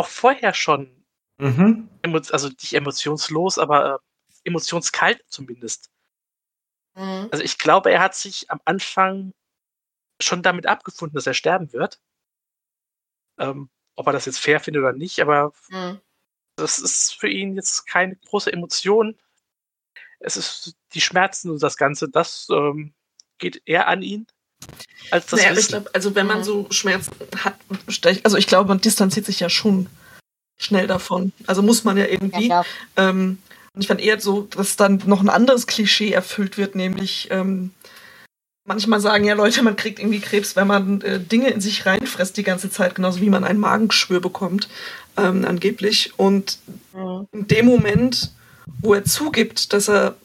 Speaker 5: auch vorher schon,
Speaker 7: Mhm.
Speaker 5: also nicht emotionslos, aber äh, emotionskalt zumindest.
Speaker 3: Mhm.
Speaker 5: Also ich glaube, er hat sich am Anfang schon damit abgefunden, dass er sterben wird. Ähm, ob er das jetzt fair findet oder nicht, aber
Speaker 3: Mhm.
Speaker 5: das ist für ihn jetzt keine große Emotion. Es ist die Schmerzen und das Ganze, das ähm, geht eher an ihn als das
Speaker 6: naja, ich glaube, also wenn man so Schmerzen hat, also ich glaube, man distanziert sich ja schon schnell davon. Also muss man ja
Speaker 3: Ja,
Speaker 6: irgendwie.
Speaker 3: klar.
Speaker 6: Ähm, und ich fand eher so, dass dann noch ein anderes Klischee erfüllt wird, nämlich ähm, manchmal sagen ja Leute, man kriegt irgendwie Krebs, wenn man äh, Dinge in sich reinfresst die ganze Zeit, genauso wie man ein Magengeschwür bekommt, ähm, angeblich. Und
Speaker 3: Mhm.
Speaker 6: in dem Moment, wo er zugibt, dass er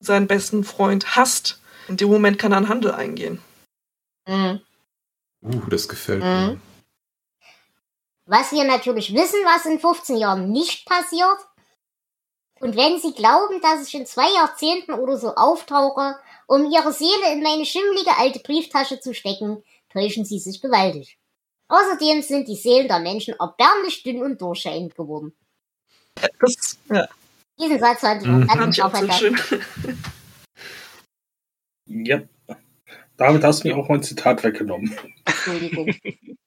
Speaker 6: seinen besten Freund hasst, in dem Moment kann er einen Handel eingehen.
Speaker 3: Mhm.
Speaker 7: Uh, das gefällt
Speaker 3: Mhm.
Speaker 7: mir.
Speaker 3: Was wir natürlich wissen, was in 15 Jahren nicht passiert. Und wenn Sie glauben, dass ich in zwei Jahrzehnten oder so auftauche, um Ihre Seele in meine schimmlige alte Brieftasche zu stecken, täuschen Sie sich gewaltig. Außerdem sind die Seelen der Menschen erbärmlich dünn und durchscheinend geworden.
Speaker 6: Das ja,
Speaker 3: Diesen Satz hatte ich
Speaker 7: Mhm.
Speaker 6: fand
Speaker 3: ganz
Speaker 6: ich auch so
Speaker 3: verstanden.
Speaker 6: schön.
Speaker 1: Ja. Damit hast du mir auch mein Zitat weggenommen.
Speaker 3: Entschuldigung.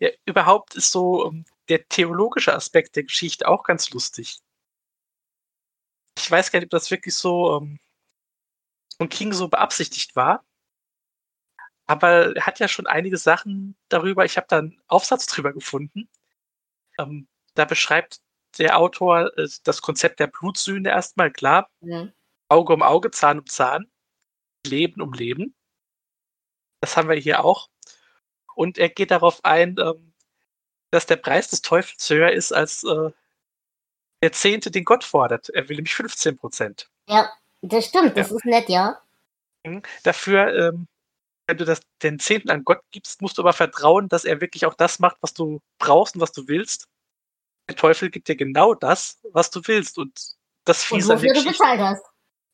Speaker 5: Ja, überhaupt ist so ähm, der theologische Aspekt der Geschichte auch ganz lustig. Ich weiß gar nicht, ob das wirklich so ähm, von King so beabsichtigt war. Aber er hat ja schon einige Sachen darüber. Ich habe da einen Aufsatz drüber gefunden. Ähm, da beschreibt der Autor äh, das Konzept der Blutsühne erstmal klar.
Speaker 3: Mhm.
Speaker 5: Auge um Auge, Zahn um Zahn, Leben um Leben. Das haben wir hier auch. Und er geht darauf ein, ähm, dass der Preis des Teufels höher ist als äh, der Zehnte, den Gott fordert. Er will nämlich 15 Prozent.
Speaker 3: Ja, das stimmt, das ist nett, ja.
Speaker 5: Mhm. Dafür, ähm, wenn du das, den Zehnten an Gott gibst, musst du aber vertrauen, dass er wirklich auch das macht, was du brauchst und was du willst. Der Teufel gibt dir genau das, was du willst. Und das
Speaker 3: Und
Speaker 5: Fiese an der Geschichte,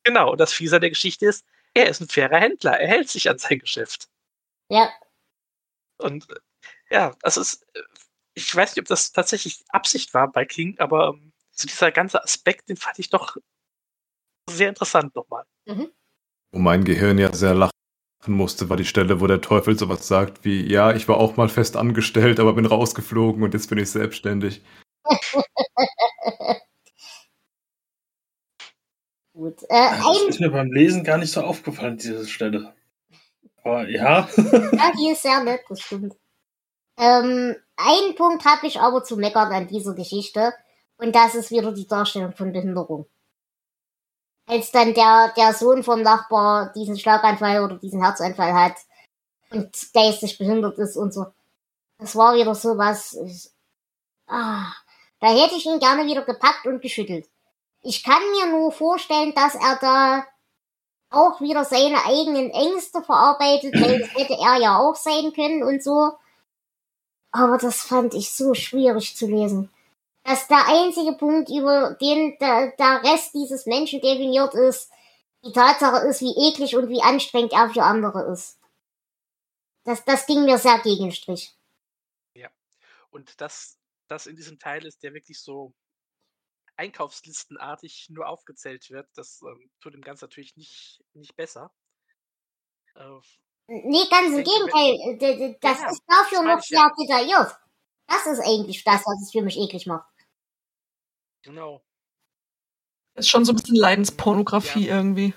Speaker 5: genau, und das Fiese an der Geschichte ist, er ist ein fairer Händler. Er hält sich an sein Geschäft.
Speaker 3: Ja,
Speaker 5: Und äh, ja, das ist, äh, ich weiß nicht, ob das tatsächlich Absicht war bei King, aber ähm, so dieser ganze Aspekt, den fand ich doch sehr interessant nochmal.
Speaker 7: Wo mein Gehirn ja sehr lachen musste, war die Stelle, wo der Teufel sowas sagt wie, ja, ich war auch mal fest angestellt, aber bin rausgeflogen und jetzt bin ich selbstständig.
Speaker 3: gut. Äh,
Speaker 1: Das ist mir beim Lesen gar nicht so aufgefallen, diese Stelle. Aber ja.
Speaker 3: ja, die ist sehr nett, das stimmt. Ähm, einen Punkt habe ich aber zu meckern an dieser Geschichte. Und das ist wieder die Darstellung von Behinderung. Als dann der, der Sohn vom Nachbar diesen Schlaganfall oder diesen Herzanfall hat und geistig behindert ist und so. Das war wieder so was. Ah, da hätte ich ihn gerne wieder gepackt und geschüttelt. Ich kann mir nur vorstellen, dass er da auch wieder seine eigenen Ängste verarbeitet, weil das hätte er ja auch sein können und so. Aber das fand ich so schwierig zu lesen. Dass der einzige Punkt, über den der, der Rest dieses Menschen definiert ist, die Tatsache ist, wie eklig und wie anstrengend er für andere ist. Das, das ging mir sehr gegen Strich.
Speaker 5: Und das, das in diesem Teil ist, der wirklich so einkaufslistenartig nur aufgezählt wird, das ähm, tut dem Ganzen natürlich nicht, nicht besser. Äh,
Speaker 3: Nee, ganz im Gegenteil. D- Das
Speaker 5: Ja,
Speaker 3: ist dafür noch
Speaker 5: ich ja.
Speaker 3: sehr detailliert. Das ist eigentlich das, was es für mich eklig macht.
Speaker 5: genau.
Speaker 6: Ist schon so ein bisschen Leidenspornografie irgendwie.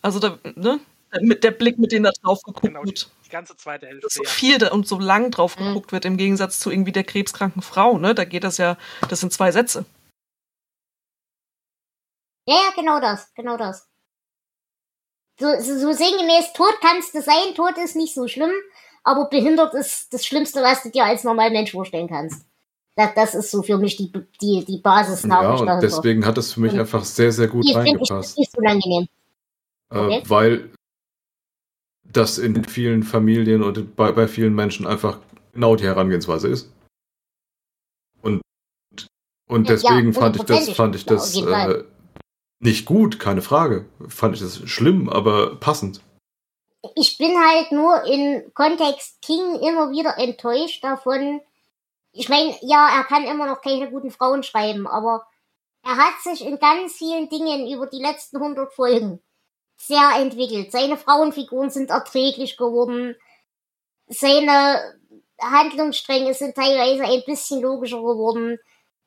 Speaker 6: Also da, ne? Mit der Blick, mit dem da drauf geguckt
Speaker 5: Genau, die,
Speaker 6: wird.
Speaker 5: die ganze zweite Hälfte.
Speaker 6: Dass so
Speaker 5: ja.
Speaker 6: viel da und so lang drauf
Speaker 3: Mhm.
Speaker 6: geguckt wird, im Gegensatz zu irgendwie der krebskranken Frau, ne? Da geht das ja, das sind zwei Sätze.
Speaker 3: Ja, ja, genau das, genau das. So, so, so sinngemäß, tot kannst du sein, tot ist nicht so schlimm, aber behindert ist das Schlimmste, was du dir als normaler Mensch vorstellen kannst. Das, das ist so für mich die, die, die
Speaker 7: Ja,
Speaker 3: Basisnachricht
Speaker 7: und deswegen hat es für mich
Speaker 3: Und
Speaker 7: einfach sehr, sehr gut
Speaker 3: finde ich
Speaker 7: reingepasst.
Speaker 3: nicht unangenehm. okay.
Speaker 7: Äh, weil das in vielen Familien und bei, bei vielen Menschen einfach genau die Herangehensweise ist. Und, Und
Speaker 3: Ja,
Speaker 7: deswegen
Speaker 3: ja,
Speaker 7: fand ich das, fand ich
Speaker 3: Ja,
Speaker 7: das äh, nicht gut, keine Frage. Fand ich das schlimm, aber passend.
Speaker 3: Ich bin halt nur in Kontext King immer wieder enttäuscht davon. Ich meine, ja, er kann immer noch keine guten Frauen schreiben, aber er hat sich in ganz vielen Dingen über die letzten 100 Folgen sehr entwickelt. Seine Frauenfiguren sind erträglich geworden. Seine Handlungsstränge sind teilweise ein bisschen logischer geworden.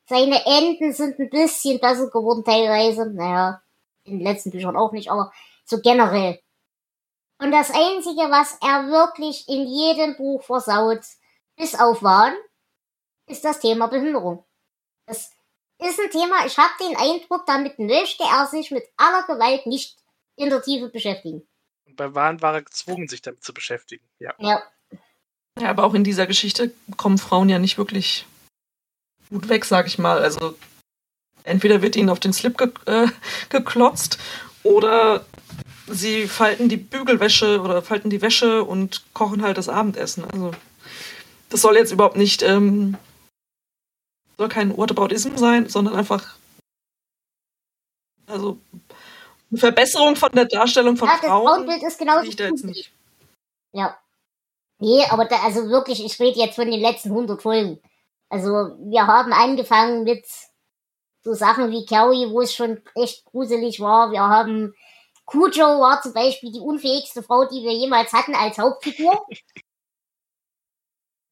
Speaker 3: Seine Enden sind ein bisschen besser geworden teilweise. Naja, in den letzten Büchern auch nicht, aber so generell. Und das Einzige, was er wirklich in jedem Buch versaut, bis auf Wahn, ist das Thema Behinderung. Das ist ein Thema, ich habe den Eindruck, damit möchte er sich mit aller Gewalt nicht in der Tiefe beschäftigen.
Speaker 5: Und bei Wahn war er gezwungen, sich damit zu beschäftigen. Ja.
Speaker 3: Ja,
Speaker 6: Ja, aber auch in dieser Geschichte kommen Frauen ja nicht wirklich gut weg, sag ich mal. Also entweder wird ihnen auf den Slip ge äh, geklotzt oder sie falten die Bügelwäsche oder falten die Wäsche und kochen halt das Abendessen. Also das soll jetzt überhaupt nicht, ähm, soll kein Whataboutism sein, sondern einfach also eine Verbesserung von der Darstellung von
Speaker 3: ja das
Speaker 6: Frauen
Speaker 3: Frauenbild ist genauso
Speaker 6: ich da jetzt nicht.
Speaker 3: Ja. Nee, aber da, also wirklich, ich rede jetzt von den letzten 100 Folgen. Also, wir haben angefangen mit so Sachen wie Carrie, wo es schon echt gruselig war. Wir haben Cujo war zum Beispiel die unfähigste Frau, die wir jemals hatten als Hauptfigur.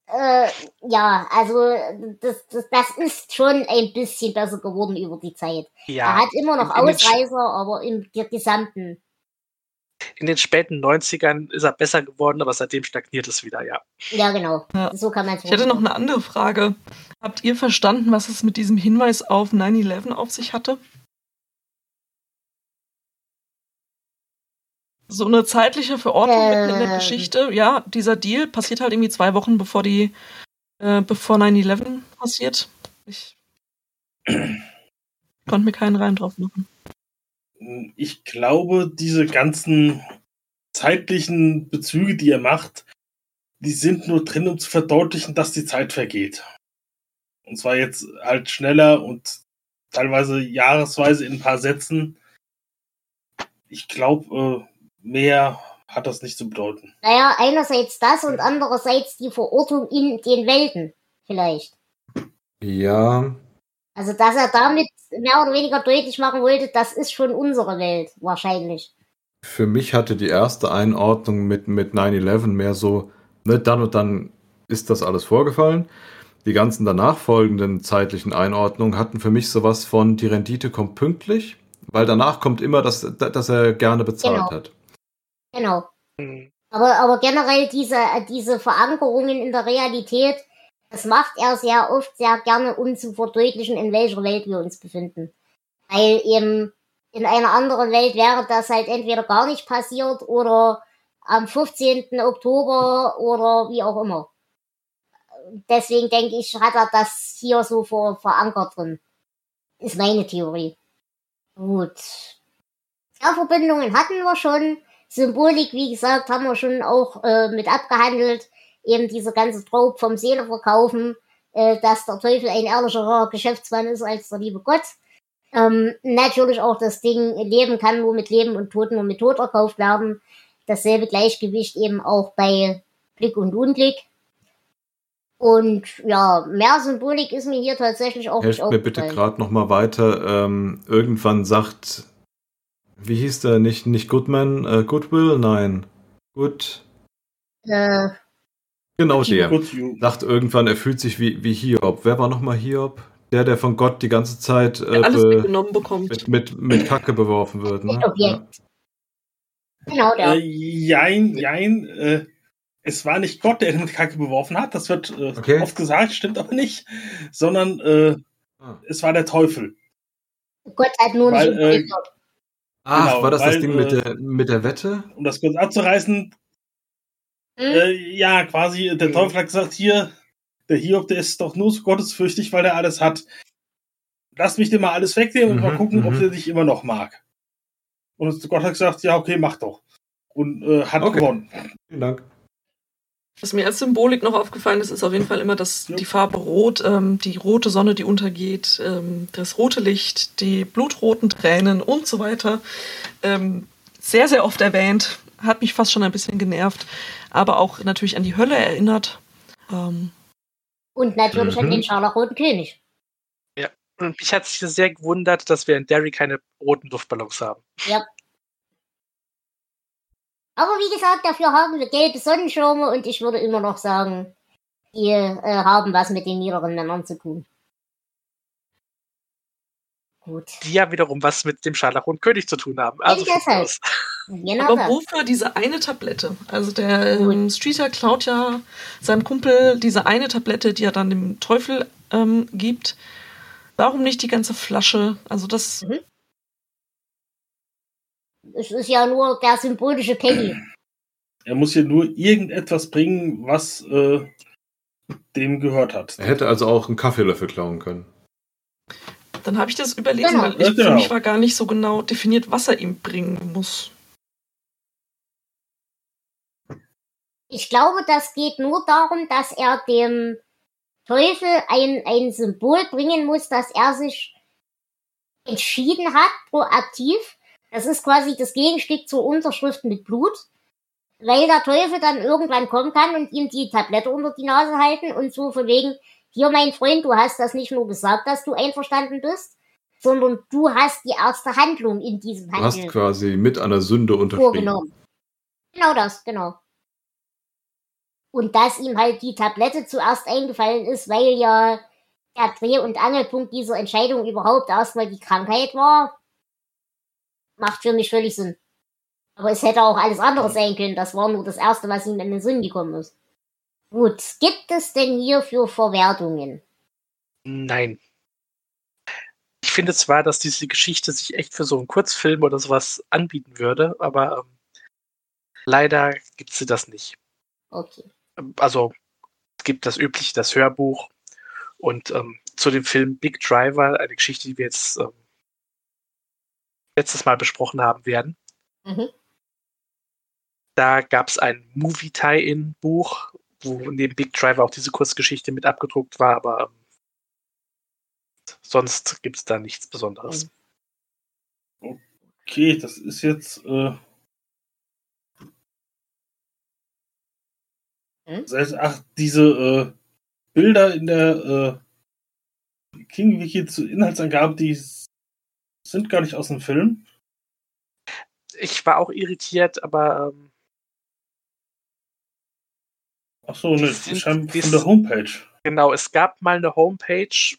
Speaker 3: äh, ja, also das, das, das ist schon ein bisschen besser geworden über die Zeit. Er
Speaker 5: ja.
Speaker 3: hat immer noch Ausreißer, aber im gesamten.
Speaker 5: In den späten 90ern ist er besser geworden, aber seitdem stagniert es wieder, ja.
Speaker 3: Ja, genau.
Speaker 6: Ja.
Speaker 3: So kann man es
Speaker 6: Ich hätte noch eine andere Frage. Habt ihr verstanden, was es mit diesem Hinweis auf 9-11 auf sich hatte? So eine zeitliche Verordnung mitten in der
Speaker 3: Ähm.
Speaker 6: Geschichte. Ja, dieser Deal passiert halt irgendwie zwei Wochen bevor die, äh, bevor 9-11 passiert. Ich konnte mir keinen Reim drauf machen.
Speaker 1: Ich glaube, diese ganzen zeitlichen Bezüge, die er macht, die sind nur drin, um zu verdeutlichen, dass die Zeit vergeht. Und zwar jetzt halt schneller und teilweise jahresweise in ein paar Sätzen. Ich glaube, äh, mehr hat das nicht zu bedeuten.
Speaker 3: Naja, einerseits das und andererseits die Verortung in den Welten, vielleicht.
Speaker 7: Ja,
Speaker 3: Also, dass er damit mehr oder weniger deutlich machen wollte, das ist schon unsere Welt, wahrscheinlich.
Speaker 7: für mich hatte die erste Einordnung mit, mit 9-11 mehr so, ne, dann und dann ist das alles vorgefallen. Die ganzen danach folgenden zeitlichen Einordnungen hatten für mich sowas von, die Rendite kommt pünktlich, weil danach kommt immer, dass, dass er gerne bezahlt
Speaker 3: Genau.
Speaker 7: hat.
Speaker 3: Genau.
Speaker 5: Hm.
Speaker 3: Aber, aber generell diese, diese Verankerungen in der Realität, das macht er sehr oft sehr gerne, um zu verdeutlichen, in welcher Welt wir uns befinden. Weil eben in einer anderen Welt wäre das halt entweder gar nicht passiert oder am 15. Oktober oder wie auch immer. Deswegen denke ich, hat er das hier so ver verankert drin. Ist meine Theorie. Gut. Ja, Verbindungen hatten wir schon. Symbolik, wie gesagt, haben wir schon auch äh, mit abgehandelt. Eben diese ganze Trope vom Seele verkaufen, äh, dass der Teufel ein ehrlicherer Geschäftsmann ist als der liebe Gott. Ähm, natürlich auch das Ding, Leben kann nur mit Leben und Tod nur mit Tod erkauft werden. Dasselbe Gleichgewicht eben auch bei Blick und Unglück. Und ja, mehr Symbolik ist mir hier tatsächlich auch
Speaker 7: Helft
Speaker 3: nicht
Speaker 7: mir bitte gerade nochmal weiter. Ähm, irgendwann sagt, wie hieß der, nicht, nicht Goodman, äh, Goodwill? Nein. Good.
Speaker 3: Äh,
Speaker 7: Genau der. Sagt irgendwann, er fühlt sich wie, wie Hiob. Wer war nochmal Hiob? Der, der von Gott die ganze Zeit äh,
Speaker 6: alles
Speaker 7: be-
Speaker 6: weggenommen bekommt.
Speaker 7: mit, mit, mit Kacke beworfen wird. Ne?
Speaker 3: Objekt.
Speaker 7: Ja.
Speaker 3: genau, der.
Speaker 1: Äh, jein, jein. Äh, es war nicht Gott, der ihn mit Kacke beworfen hat. Das wird äh,
Speaker 7: Okay.
Speaker 1: oft gesagt, stimmt aber nicht. Sondern äh,
Speaker 7: Ah.
Speaker 1: es war der Teufel.
Speaker 3: Gott hat nur
Speaker 1: Weil,
Speaker 3: nicht
Speaker 1: äh.
Speaker 7: Ach,
Speaker 1: Genau,
Speaker 7: war das das
Speaker 1: weil,
Speaker 7: Ding mit,
Speaker 1: äh,
Speaker 7: der, mit der Wette?
Speaker 1: Um das kurz abzureißen,
Speaker 3: Hm?
Speaker 1: äh, ja, quasi, der
Speaker 5: Mhm.
Speaker 1: Teufel hat gesagt, hier, der Hiob, der ist doch nur so gottesfürchtig, weil er alles hat. Lass mich dir mal alles wegnehmen und
Speaker 7: Mhm,
Speaker 1: mal gucken, ob
Speaker 7: mhm.
Speaker 1: der dich immer noch mag. Und Gott hat gesagt, ja, okay, mach doch. Und äh, hat
Speaker 7: Okay.
Speaker 1: gewonnen.
Speaker 7: Vielen Dank.
Speaker 6: Was mir als Symbolik noch aufgefallen ist, ist auf jeden Fall immer das, die Farbe Rot, ähm, die rote Sonne, die untergeht, ähm, das rote Licht, die blutroten Tränen und so weiter. Ähm, sehr, sehr oft erwähnt, hat mich fast schon ein bisschen genervt, aber auch natürlich an die Hölle erinnert. Ähm,
Speaker 3: Und natürlich an
Speaker 7: Mhm.
Speaker 3: den scharlachroten König.
Speaker 5: Und mich hat sich sehr gewundert, dass wir in Derry keine roten Luftballons haben.
Speaker 3: Aber wie gesagt, dafür haben wir gelbe Sonnenschirme und ich würde immer noch sagen, die äh, haben was mit den niederen Männern zu tun. Gut.
Speaker 5: Die ja wiederum was mit dem Scharlachroten König zu tun haben. Also aus.
Speaker 3: Genau
Speaker 6: aber
Speaker 3: das.
Speaker 6: wofür diese eine Tablette? Also der ähm. Streeter klaut ja seinem Kumpel diese eine Tablette, die er dann dem Teufel ähm, gibt. Warum nicht die ganze Flasche? Also das,
Speaker 3: Es ist ja nur der symbolische Penny.
Speaker 1: Er muss hier nur irgendetwas bringen, was äh, dem gehört hat.
Speaker 7: Er hätte also auch einen Kaffeelöffel klauen können.
Speaker 6: Dann habe ich das überlesen,
Speaker 3: Genau.
Speaker 6: weil ich,
Speaker 1: Ja,
Speaker 6: für
Speaker 1: genau.
Speaker 6: mich war gar nicht so genau definiert, was er ihm bringen muss.
Speaker 3: Ich glaube, das geht nur darum, dass er dem Teufel ein, ein Symbol bringen muss, dass er sich entschieden hat, proaktiv. Das ist quasi das Gegenstück zur Unterschrift mit Blut. Weil der Teufel dann irgendwann kommen kann und ihm die Tablette unter die Nase halten und so von wegen, hier mein Freund, du hast das nicht nur gesagt, dass du einverstanden bist, sondern du hast die erste Handlung in diesem
Speaker 7: Du hast quasi mit einer Sünde unterschrieben.
Speaker 3: vorgenommen. Genau das, genau. Und dass ihm halt die Tablette zuerst eingefallen ist, weil ja der Dreh- und Angelpunkt dieser Entscheidung überhaupt erstmal die Krankheit war, macht für mich völlig Sinn. Aber es hätte auch alles andere sein können. Das war nur das Erste, was ihm in den Sinn gekommen ist. Gut, gibt es denn hier für Verwertungen?
Speaker 5: Nein. Ich finde zwar, dass diese Geschichte sich echt für so einen Kurzfilm oder sowas anbieten würde, aber ähm, leider gibt sie das nicht.
Speaker 3: Okay.
Speaker 5: Also es gibt das übliche, das Hörbuch und ähm, zu dem Film Big Driver, eine Geschichte, die wir jetzt ähm, letztes Mal besprochen haben werden.
Speaker 3: Mhm.
Speaker 5: Da gab es ein Movie-Tie-In-Buch, wo neben Big Driver auch diese Kurzgeschichte mit abgedruckt war, aber ähm, sonst gibt es da nichts Besonderes.
Speaker 1: Okay, das ist jetzt. Äh,
Speaker 3: Hm?
Speaker 1: das heißt, ach, diese äh, Bilder in der äh, King Wiki zu Inhaltsangaben, die sind gar nicht aus dem Film.
Speaker 5: Ich war auch irritiert, aber ähm,
Speaker 1: Ach so, ne,
Speaker 5: Die sind-
Speaker 1: von der Homepage.
Speaker 5: genau, es gab mal eine Homepage,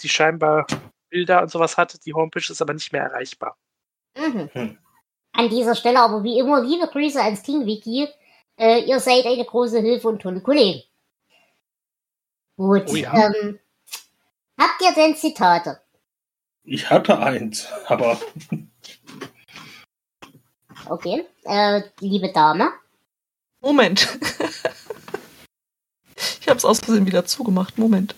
Speaker 5: die scheinbar Bilder und sowas hatte. Die Homepage ist aber nicht mehr erreichbar.
Speaker 3: Mhm.
Speaker 1: Hm.
Speaker 3: An dieser Stelle aber wie immer liebe Grüße ans King Wiki. Äh, ihr seid eine große Hilfe und tolle Kollegen. Gut.
Speaker 5: Oh ja.
Speaker 3: ähm, habt ihr denn Zitate?
Speaker 1: Ich hatte eins, aber
Speaker 3: Okay. Äh, liebe Dame.
Speaker 6: Moment. ich habe es aus Versehen wieder zugemacht. Moment.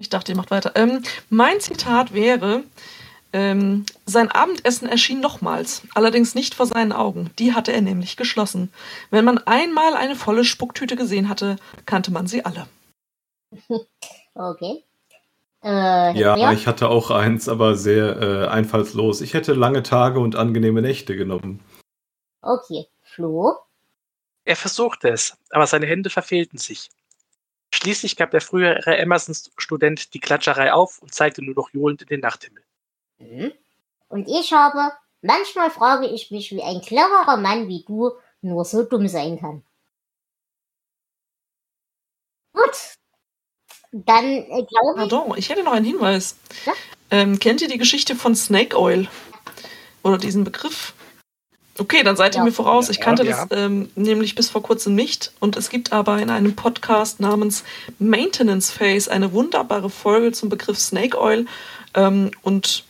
Speaker 6: Ich dachte, ihr macht weiter. Ähm, mein Zitat wäre, ähm, sein Abendessen erschien nochmals, allerdings nicht vor seinen Augen. Die hatte er nämlich geschlossen. Wenn man einmal eine volle Spucktüte gesehen hatte, kannte man sie alle.
Speaker 3: Okay. Äh,
Speaker 7: Ja,
Speaker 3: Herr
Speaker 7: ich hatte auch eins, aber sehr äh, einfallslos. Ich hätte lange Tage und angenehme Nächte genommen.
Speaker 3: Okay. Flo.
Speaker 5: Er versuchte es, aber seine Hände verfehlten sich. Schließlich gab der frühere Emerson-Student die Klatscherei auf und zeigte nur noch johlend in den Nachthimmel.
Speaker 3: Mhm. Und ich habe, manchmal frage ich mich, wie ein cleverer Mann wie du nur so dumm sein kann. Gut. Dann äh, glaube ich,
Speaker 6: Pardon, ich hätte noch einen Hinweis.
Speaker 3: Ja?
Speaker 6: Ähm, kennt ihr die Geschichte von Snake Oil? Oder diesen Begriff? Okay, dann seid ihr
Speaker 3: Ja.
Speaker 6: mir voraus. Ich kannte
Speaker 5: ja.
Speaker 6: das ähm, nämlich bis vor kurzem nicht. Und es gibt aber in einem Podcast namens Maintenance Phase eine wunderbare Folge zum Begriff Snake Oil ähm, und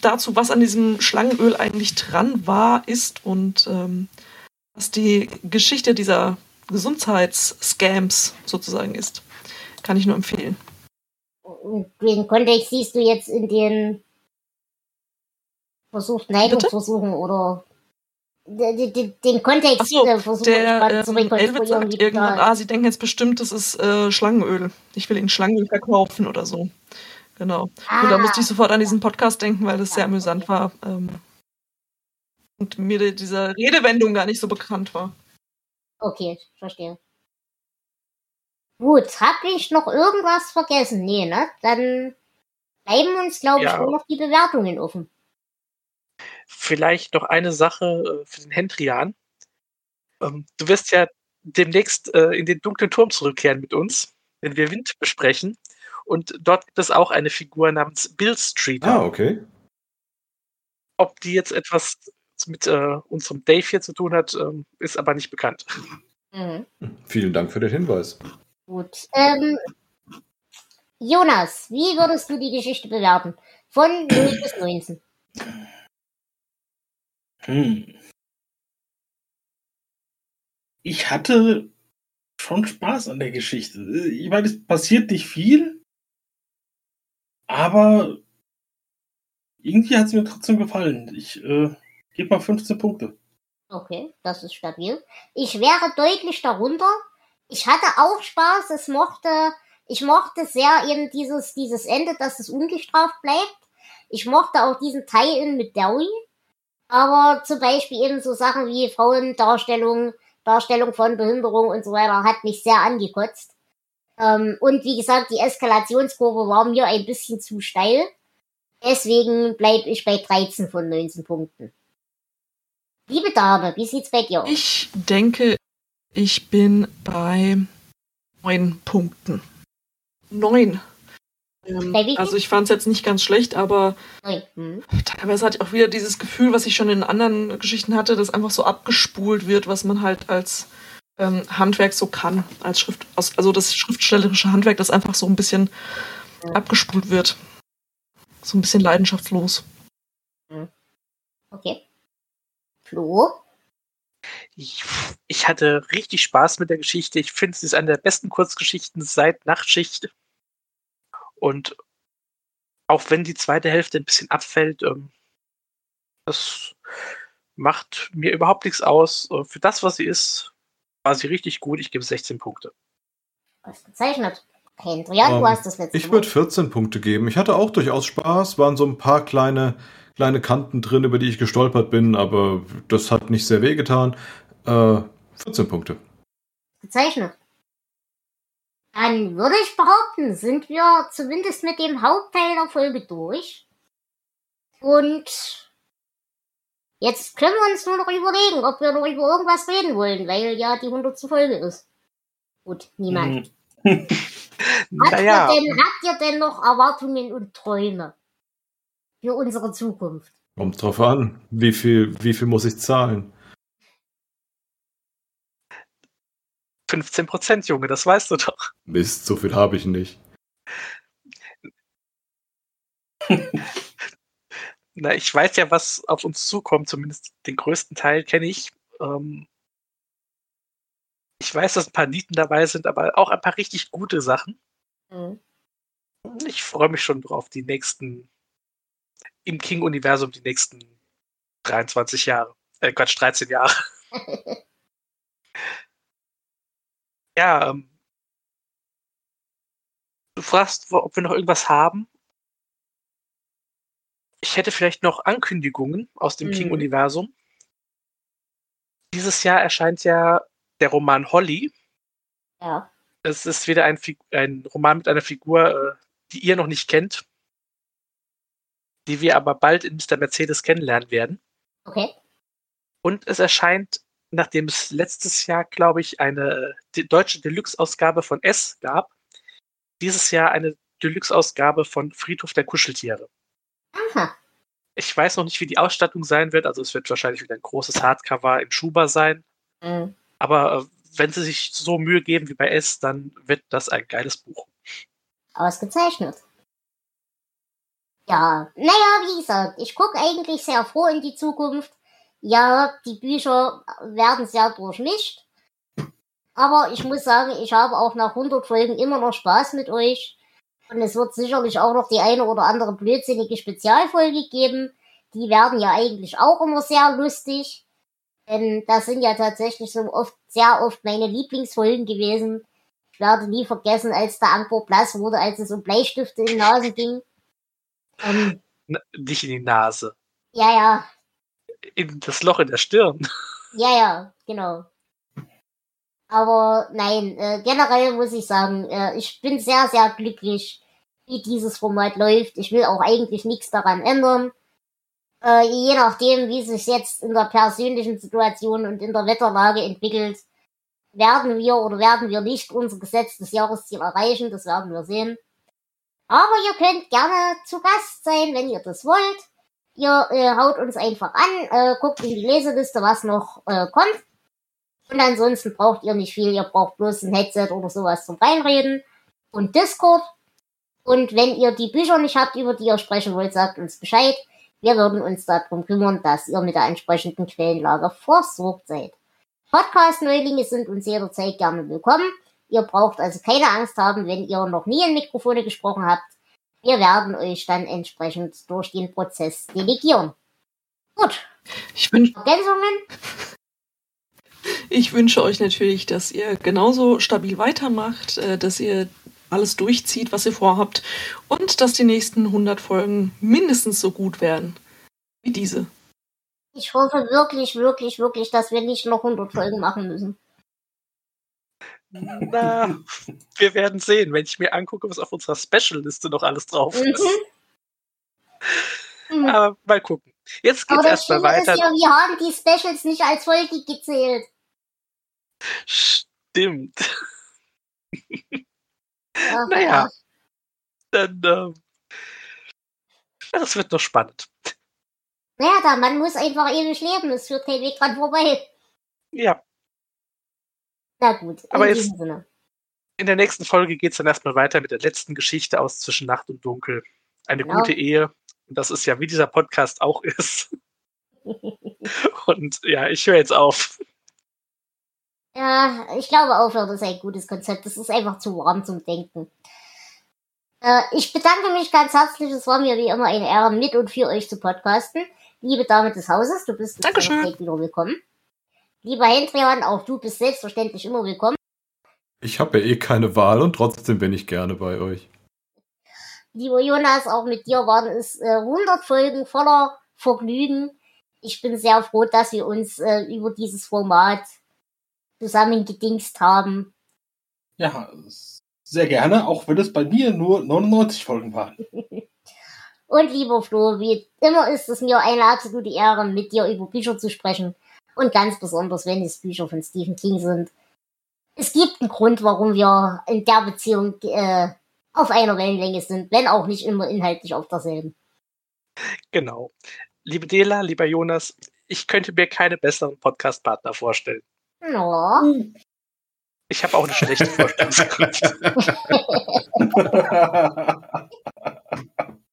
Speaker 6: dazu, was an diesem Schlangenöl eigentlich dran war, ist und ähm, was die Geschichte dieser Gesundheitsscams sozusagen ist. Kann ich nur empfehlen.
Speaker 3: den Kontext siehst du jetzt in den versucht, Neigung
Speaker 6: Bitte?
Speaker 3: versuchen oder den, den, den Kontext
Speaker 6: Achso,
Speaker 3: äh, versuchen
Speaker 6: der
Speaker 3: zu
Speaker 6: ähm, Elwitz
Speaker 3: rekonstruieren.
Speaker 6: sagt irgendwann, ah, sie denken jetzt bestimmt, das ist äh, Schlangenöl. Ich will ihnen Schlangenöl verkaufen oder so. Genau. Und da
Speaker 3: Ah.
Speaker 6: musste ich sofort an diesen Podcast denken, weil das sehr amüsant war. Ähm, und mir die, diese Redewendung gar nicht so bekannt war.
Speaker 3: Okay, ich verstehe. Gut, hab ich noch irgendwas vergessen? Nee, ne? Dann bleiben uns, glaube ich,
Speaker 5: Ja.
Speaker 3: nur noch die Bewertungen offen.
Speaker 5: Vielleicht noch eine Sache äh, für den Hendrian. Ähm, du wirst ja demnächst äh, in den dunklen Turm zurückkehren mit uns, wenn wir Wind besprechen. Und dort gibt es auch eine Figur namens Bill Streeter.
Speaker 7: Ah, okay.
Speaker 5: Ob die jetzt etwas mit äh, unserem Dave hier zu tun hat, ähm, ist aber nicht bekannt.
Speaker 3: Mhm.
Speaker 7: Vielen Dank für den Hinweis.
Speaker 3: Gut. Ähm, Jonas, wie würdest du die Geschichte bewerten? Von 0 bis 19.
Speaker 1: Hm. Ich hatte schon Spaß an der Geschichte. Ich meine, es passiert nicht viel, aber irgendwie hat es mir trotzdem gefallen. Ich äh, gebe mal 15 Punkte.
Speaker 3: Okay, das ist stabil. Ich wäre deutlich darunter. Ich hatte auch Spaß. Es mochte, ich mochte sehr eben dieses, dieses Ende, dass es ungestraft bleibt. Ich mochte auch diesen Tie-In mit Derry. Aber zum Beispiel eben so Sachen wie Frauendarstellung, Darstellung von Behinderung und so weiter hat mich sehr angekotzt. Ähm, und wie gesagt, die Eskalationskurve war mir ein bisschen zu steil. Deswegen bleibe ich bei 13 von 19 Punkten. Liebe Dame, wie sieht's bei dir aus?
Speaker 6: Ich denke, ich bin bei neun Punkten. Neun. Ähm, also ich fand es jetzt nicht ganz schlecht, aber
Speaker 3: Nein. Hm.
Speaker 6: teilweise hatte ich auch wieder dieses Gefühl, was ich schon in anderen Geschichten hatte, dass einfach so abgespult wird, was man halt als ähm, Handwerk so kann, als Schrift, also das schriftstellerische Handwerk, das einfach so ein bisschen abgespult wird. So ein bisschen leidenschaftslos.
Speaker 3: Okay. Flo?
Speaker 5: Ich, ich hatte richtig Spaß mit der Geschichte. Ich finde, sie ist eine der besten Kurzgeschichten seit Nachtschicht. Und auch wenn die zweite Hälfte ein bisschen abfällt, ähm, das macht mir überhaupt nichts aus. Äh, Für das, was sie ist, war sie richtig gut. Ich gebe 16 Punkte.
Speaker 3: Ausgezeichnet. Hendrian,
Speaker 7: Ähm,
Speaker 3: du hast das letzte
Speaker 7: Ich würde 14 Punkte geben. Ich hatte auch durchaus Spaß, waren so ein paar kleine, kleine Kanten drin, über die ich gestolpert bin, aber das hat nicht sehr wehgetan. Äh, 14 Punkte.
Speaker 3: Gezeichnet. Dann würde ich behaupten, sind wir zumindest mit dem Hauptteil der Folge durch. Und jetzt können wir uns nur noch überlegen, ob wir noch über irgendwas reden wollen, weil ja die 100. Folge ist. Gut, niemand.
Speaker 1: Hm.
Speaker 3: Habt,
Speaker 5: Naja,
Speaker 3: ihr denn, habt ihr denn noch Erwartungen und Träume für unsere Zukunft?
Speaker 7: Kommt drauf an, wie viel, wie viel muss ich zahlen?
Speaker 5: 15 Prozent, Junge, das weißt du doch.
Speaker 7: Mist, so viel habe ich nicht.
Speaker 5: Na, ich weiß ja, was auf uns zukommt, zumindest den größten Teil kenne ich. Ähm, ich weiß, dass ein paar Nieten dabei sind, aber auch ein paar richtig gute Sachen.
Speaker 3: Hm.
Speaker 5: Ich freue mich schon drauf, die nächsten, im King-Universum, die nächsten 23 Jahre. Äh, Quatsch, 13 Jahre. ja, ähm, du fragst, ob wir noch irgendwas haben. Ich hätte vielleicht noch Ankündigungen aus dem
Speaker 3: Mhm.
Speaker 5: King-Universum. Dieses Jahr erscheint ja der Roman Holly.
Speaker 3: Ja.
Speaker 5: Es ist wieder ein, Fig- ein Roman mit einer Figur, äh, die ihr noch nicht kennt, die wir aber bald in Mr. Mercedes kennenlernen werden.
Speaker 3: Okay.
Speaker 5: Und es erscheint, nachdem es letztes Jahr, glaube ich, eine de- deutsche Deluxe-Ausgabe von S gab, dieses Jahr eine Deluxe-Ausgabe von Friedhof der Kuscheltiere.
Speaker 3: Aha.
Speaker 5: Ich weiß noch nicht, wie die Ausstattung sein wird. Also es wird wahrscheinlich wieder ein großes Hardcover in Schuber sein.
Speaker 3: Hm.
Speaker 5: Aber äh, wenn sie sich so Mühe geben wie bei S, dann wird das ein geiles Buch.
Speaker 3: Ausgezeichnet. Ja, naja, wie gesagt, ich gucke eigentlich sehr froh in die Zukunft. Ja, die Bücher werden sehr durchmischt. Aber ich muss sagen, ich habe auch nach 100 Folgen immer noch Spaß mit euch. Und es wird sicherlich auch noch die eine oder andere blödsinnige Spezialfolge geben. die werden ja eigentlich auch immer sehr lustig. Denn das sind ja tatsächlich so oft, sehr oft meine Lieblingsfolgen gewesen. Ich werde nie vergessen, als der Angkor blass wurde, als es um Bleistifte in die Nase ging. Ähm,
Speaker 5: nicht in die Nase.
Speaker 3: ja, ja,
Speaker 5: In das Loch in der Stirn.
Speaker 3: Ja, ja, genau. Aber nein, äh, generell muss ich sagen, äh, ich bin sehr, sehr glücklich, wie dieses Format läuft. Ich will auch eigentlich nichts daran ändern. Äh, je nachdem, wie sich jetzt in der persönlichen Situation und in der Wetterlage entwickelt, werden wir oder werden wir nicht unser gesetztes Jahresziel erreichen. Das werden wir sehen. Aber ihr könnt gerne zu Gast sein, wenn ihr das wollt. Ihr äh, haut uns einfach an, äh, guckt in die Leseliste, was noch äh, kommt. Und ansonsten braucht ihr nicht viel. Ihr braucht bloß ein Headset oder sowas zum Reinreden und Discord. Und wenn ihr die Bücher nicht habt, über die ihr sprechen wollt, sagt uns Bescheid. Wir würden uns darum kümmern, dass ihr mit der entsprechenden Quellenlage versorgt seid. Podcast-Neulinge sind uns jederzeit gerne willkommen. Ihr braucht also keine Angst haben, wenn ihr noch nie in Mikrofone gesprochen habt. Wir werden euch dann entsprechend durch den Prozess delegieren. Gut,
Speaker 6: Ich, wünsch,
Speaker 3: Ergänzungen?
Speaker 6: ich wünsche euch natürlich, dass ihr genauso stabil weitermacht, äh, dass ihr alles durchzieht, was ihr vorhabt und dass die nächsten 100 Folgen mindestens so gut werden wie diese.
Speaker 3: Ich hoffe wirklich, wirklich, wirklich, dass wir nicht noch 100 Folgen machen müssen.
Speaker 5: Na, wir werden sehen, wenn ich mir angucke, was auf unserer Special-Liste noch alles drauf ist.
Speaker 3: Mhm.
Speaker 5: Aber mal gucken. Jetzt geht's erstmal
Speaker 3: Schlimme ist
Speaker 5: weiter.
Speaker 3: ja, wir haben die Specials nicht als Folge gezählt.
Speaker 5: Stimmt.
Speaker 3: Ach,
Speaker 5: Naja. Dann, ähm, das wird noch spannend.
Speaker 3: Naja, der Mann muss einfach ewig leben. Es führt kein Weg dran vorbei.
Speaker 5: Ja,
Speaker 3: Na gut, in
Speaker 5: Aber jetzt-
Speaker 3: diesem Sinne.
Speaker 5: in der nächsten Folge geht's dann erstmal weiter mit der letzten Geschichte aus Zwischen Nacht und Dunkel. Eine
Speaker 3: Genau.
Speaker 5: gute Ehe. Und das ist ja, wie dieser Podcast auch ist. Und ja, ich höre jetzt auf.
Speaker 3: Ja, ich glaube aufhören ist ein gutes Konzept. Das ist einfach zu warm zum Denken. Äh, ich bedanke mich ganz herzlich. Es war mir wie immer eine Ehre, mit und für euch zu podcasten. Liebe Dame des Hauses, du bist
Speaker 6: Dankeschön.
Speaker 3: wieder willkommen. Lieber Hendrian, auch du bist selbstverständlich immer willkommen.
Speaker 7: Ich habe ja eh keine Wahl und trotzdem bin ich gerne bei euch.
Speaker 3: Lieber Jonas, auch mit dir waren es äh, 100 Folgen voller Vergnügen. Ich bin sehr froh, dass wir uns äh, über dieses Format zusammengedingst haben.
Speaker 1: Ja, sehr gerne, auch wenn es bei mir nur 99 Folgen waren.
Speaker 3: Und lieber Flo, wie immer ist es mir eine absolute Ehre, mit dir über Bücher zu sprechen. Und ganz besonders, wenn es Bücher von Stephen King sind. Es gibt einen Grund, warum wir in der Beziehung äh, auf einer Wellenlänge sind, wenn auch nicht immer inhaltlich auf derselben.
Speaker 5: Genau. Liebe Dela, lieber Jonas, ich könnte mir keine besseren Podcast-Partner vorstellen.
Speaker 3: Ja.
Speaker 5: Ich habe auch eine schlechte Vorstellungskraft.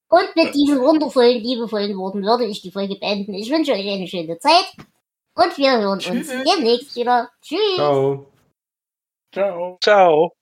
Speaker 3: Und mit diesen wundervollen, liebevollen Worten würde ich die Folge beenden. Ich wünsche euch eine schöne Zeit. Und wir hören uns
Speaker 6: Tschüss.
Speaker 3: demnächst wieder. Tschüss.
Speaker 7: Ciao.
Speaker 1: Ciao.
Speaker 5: Ciao.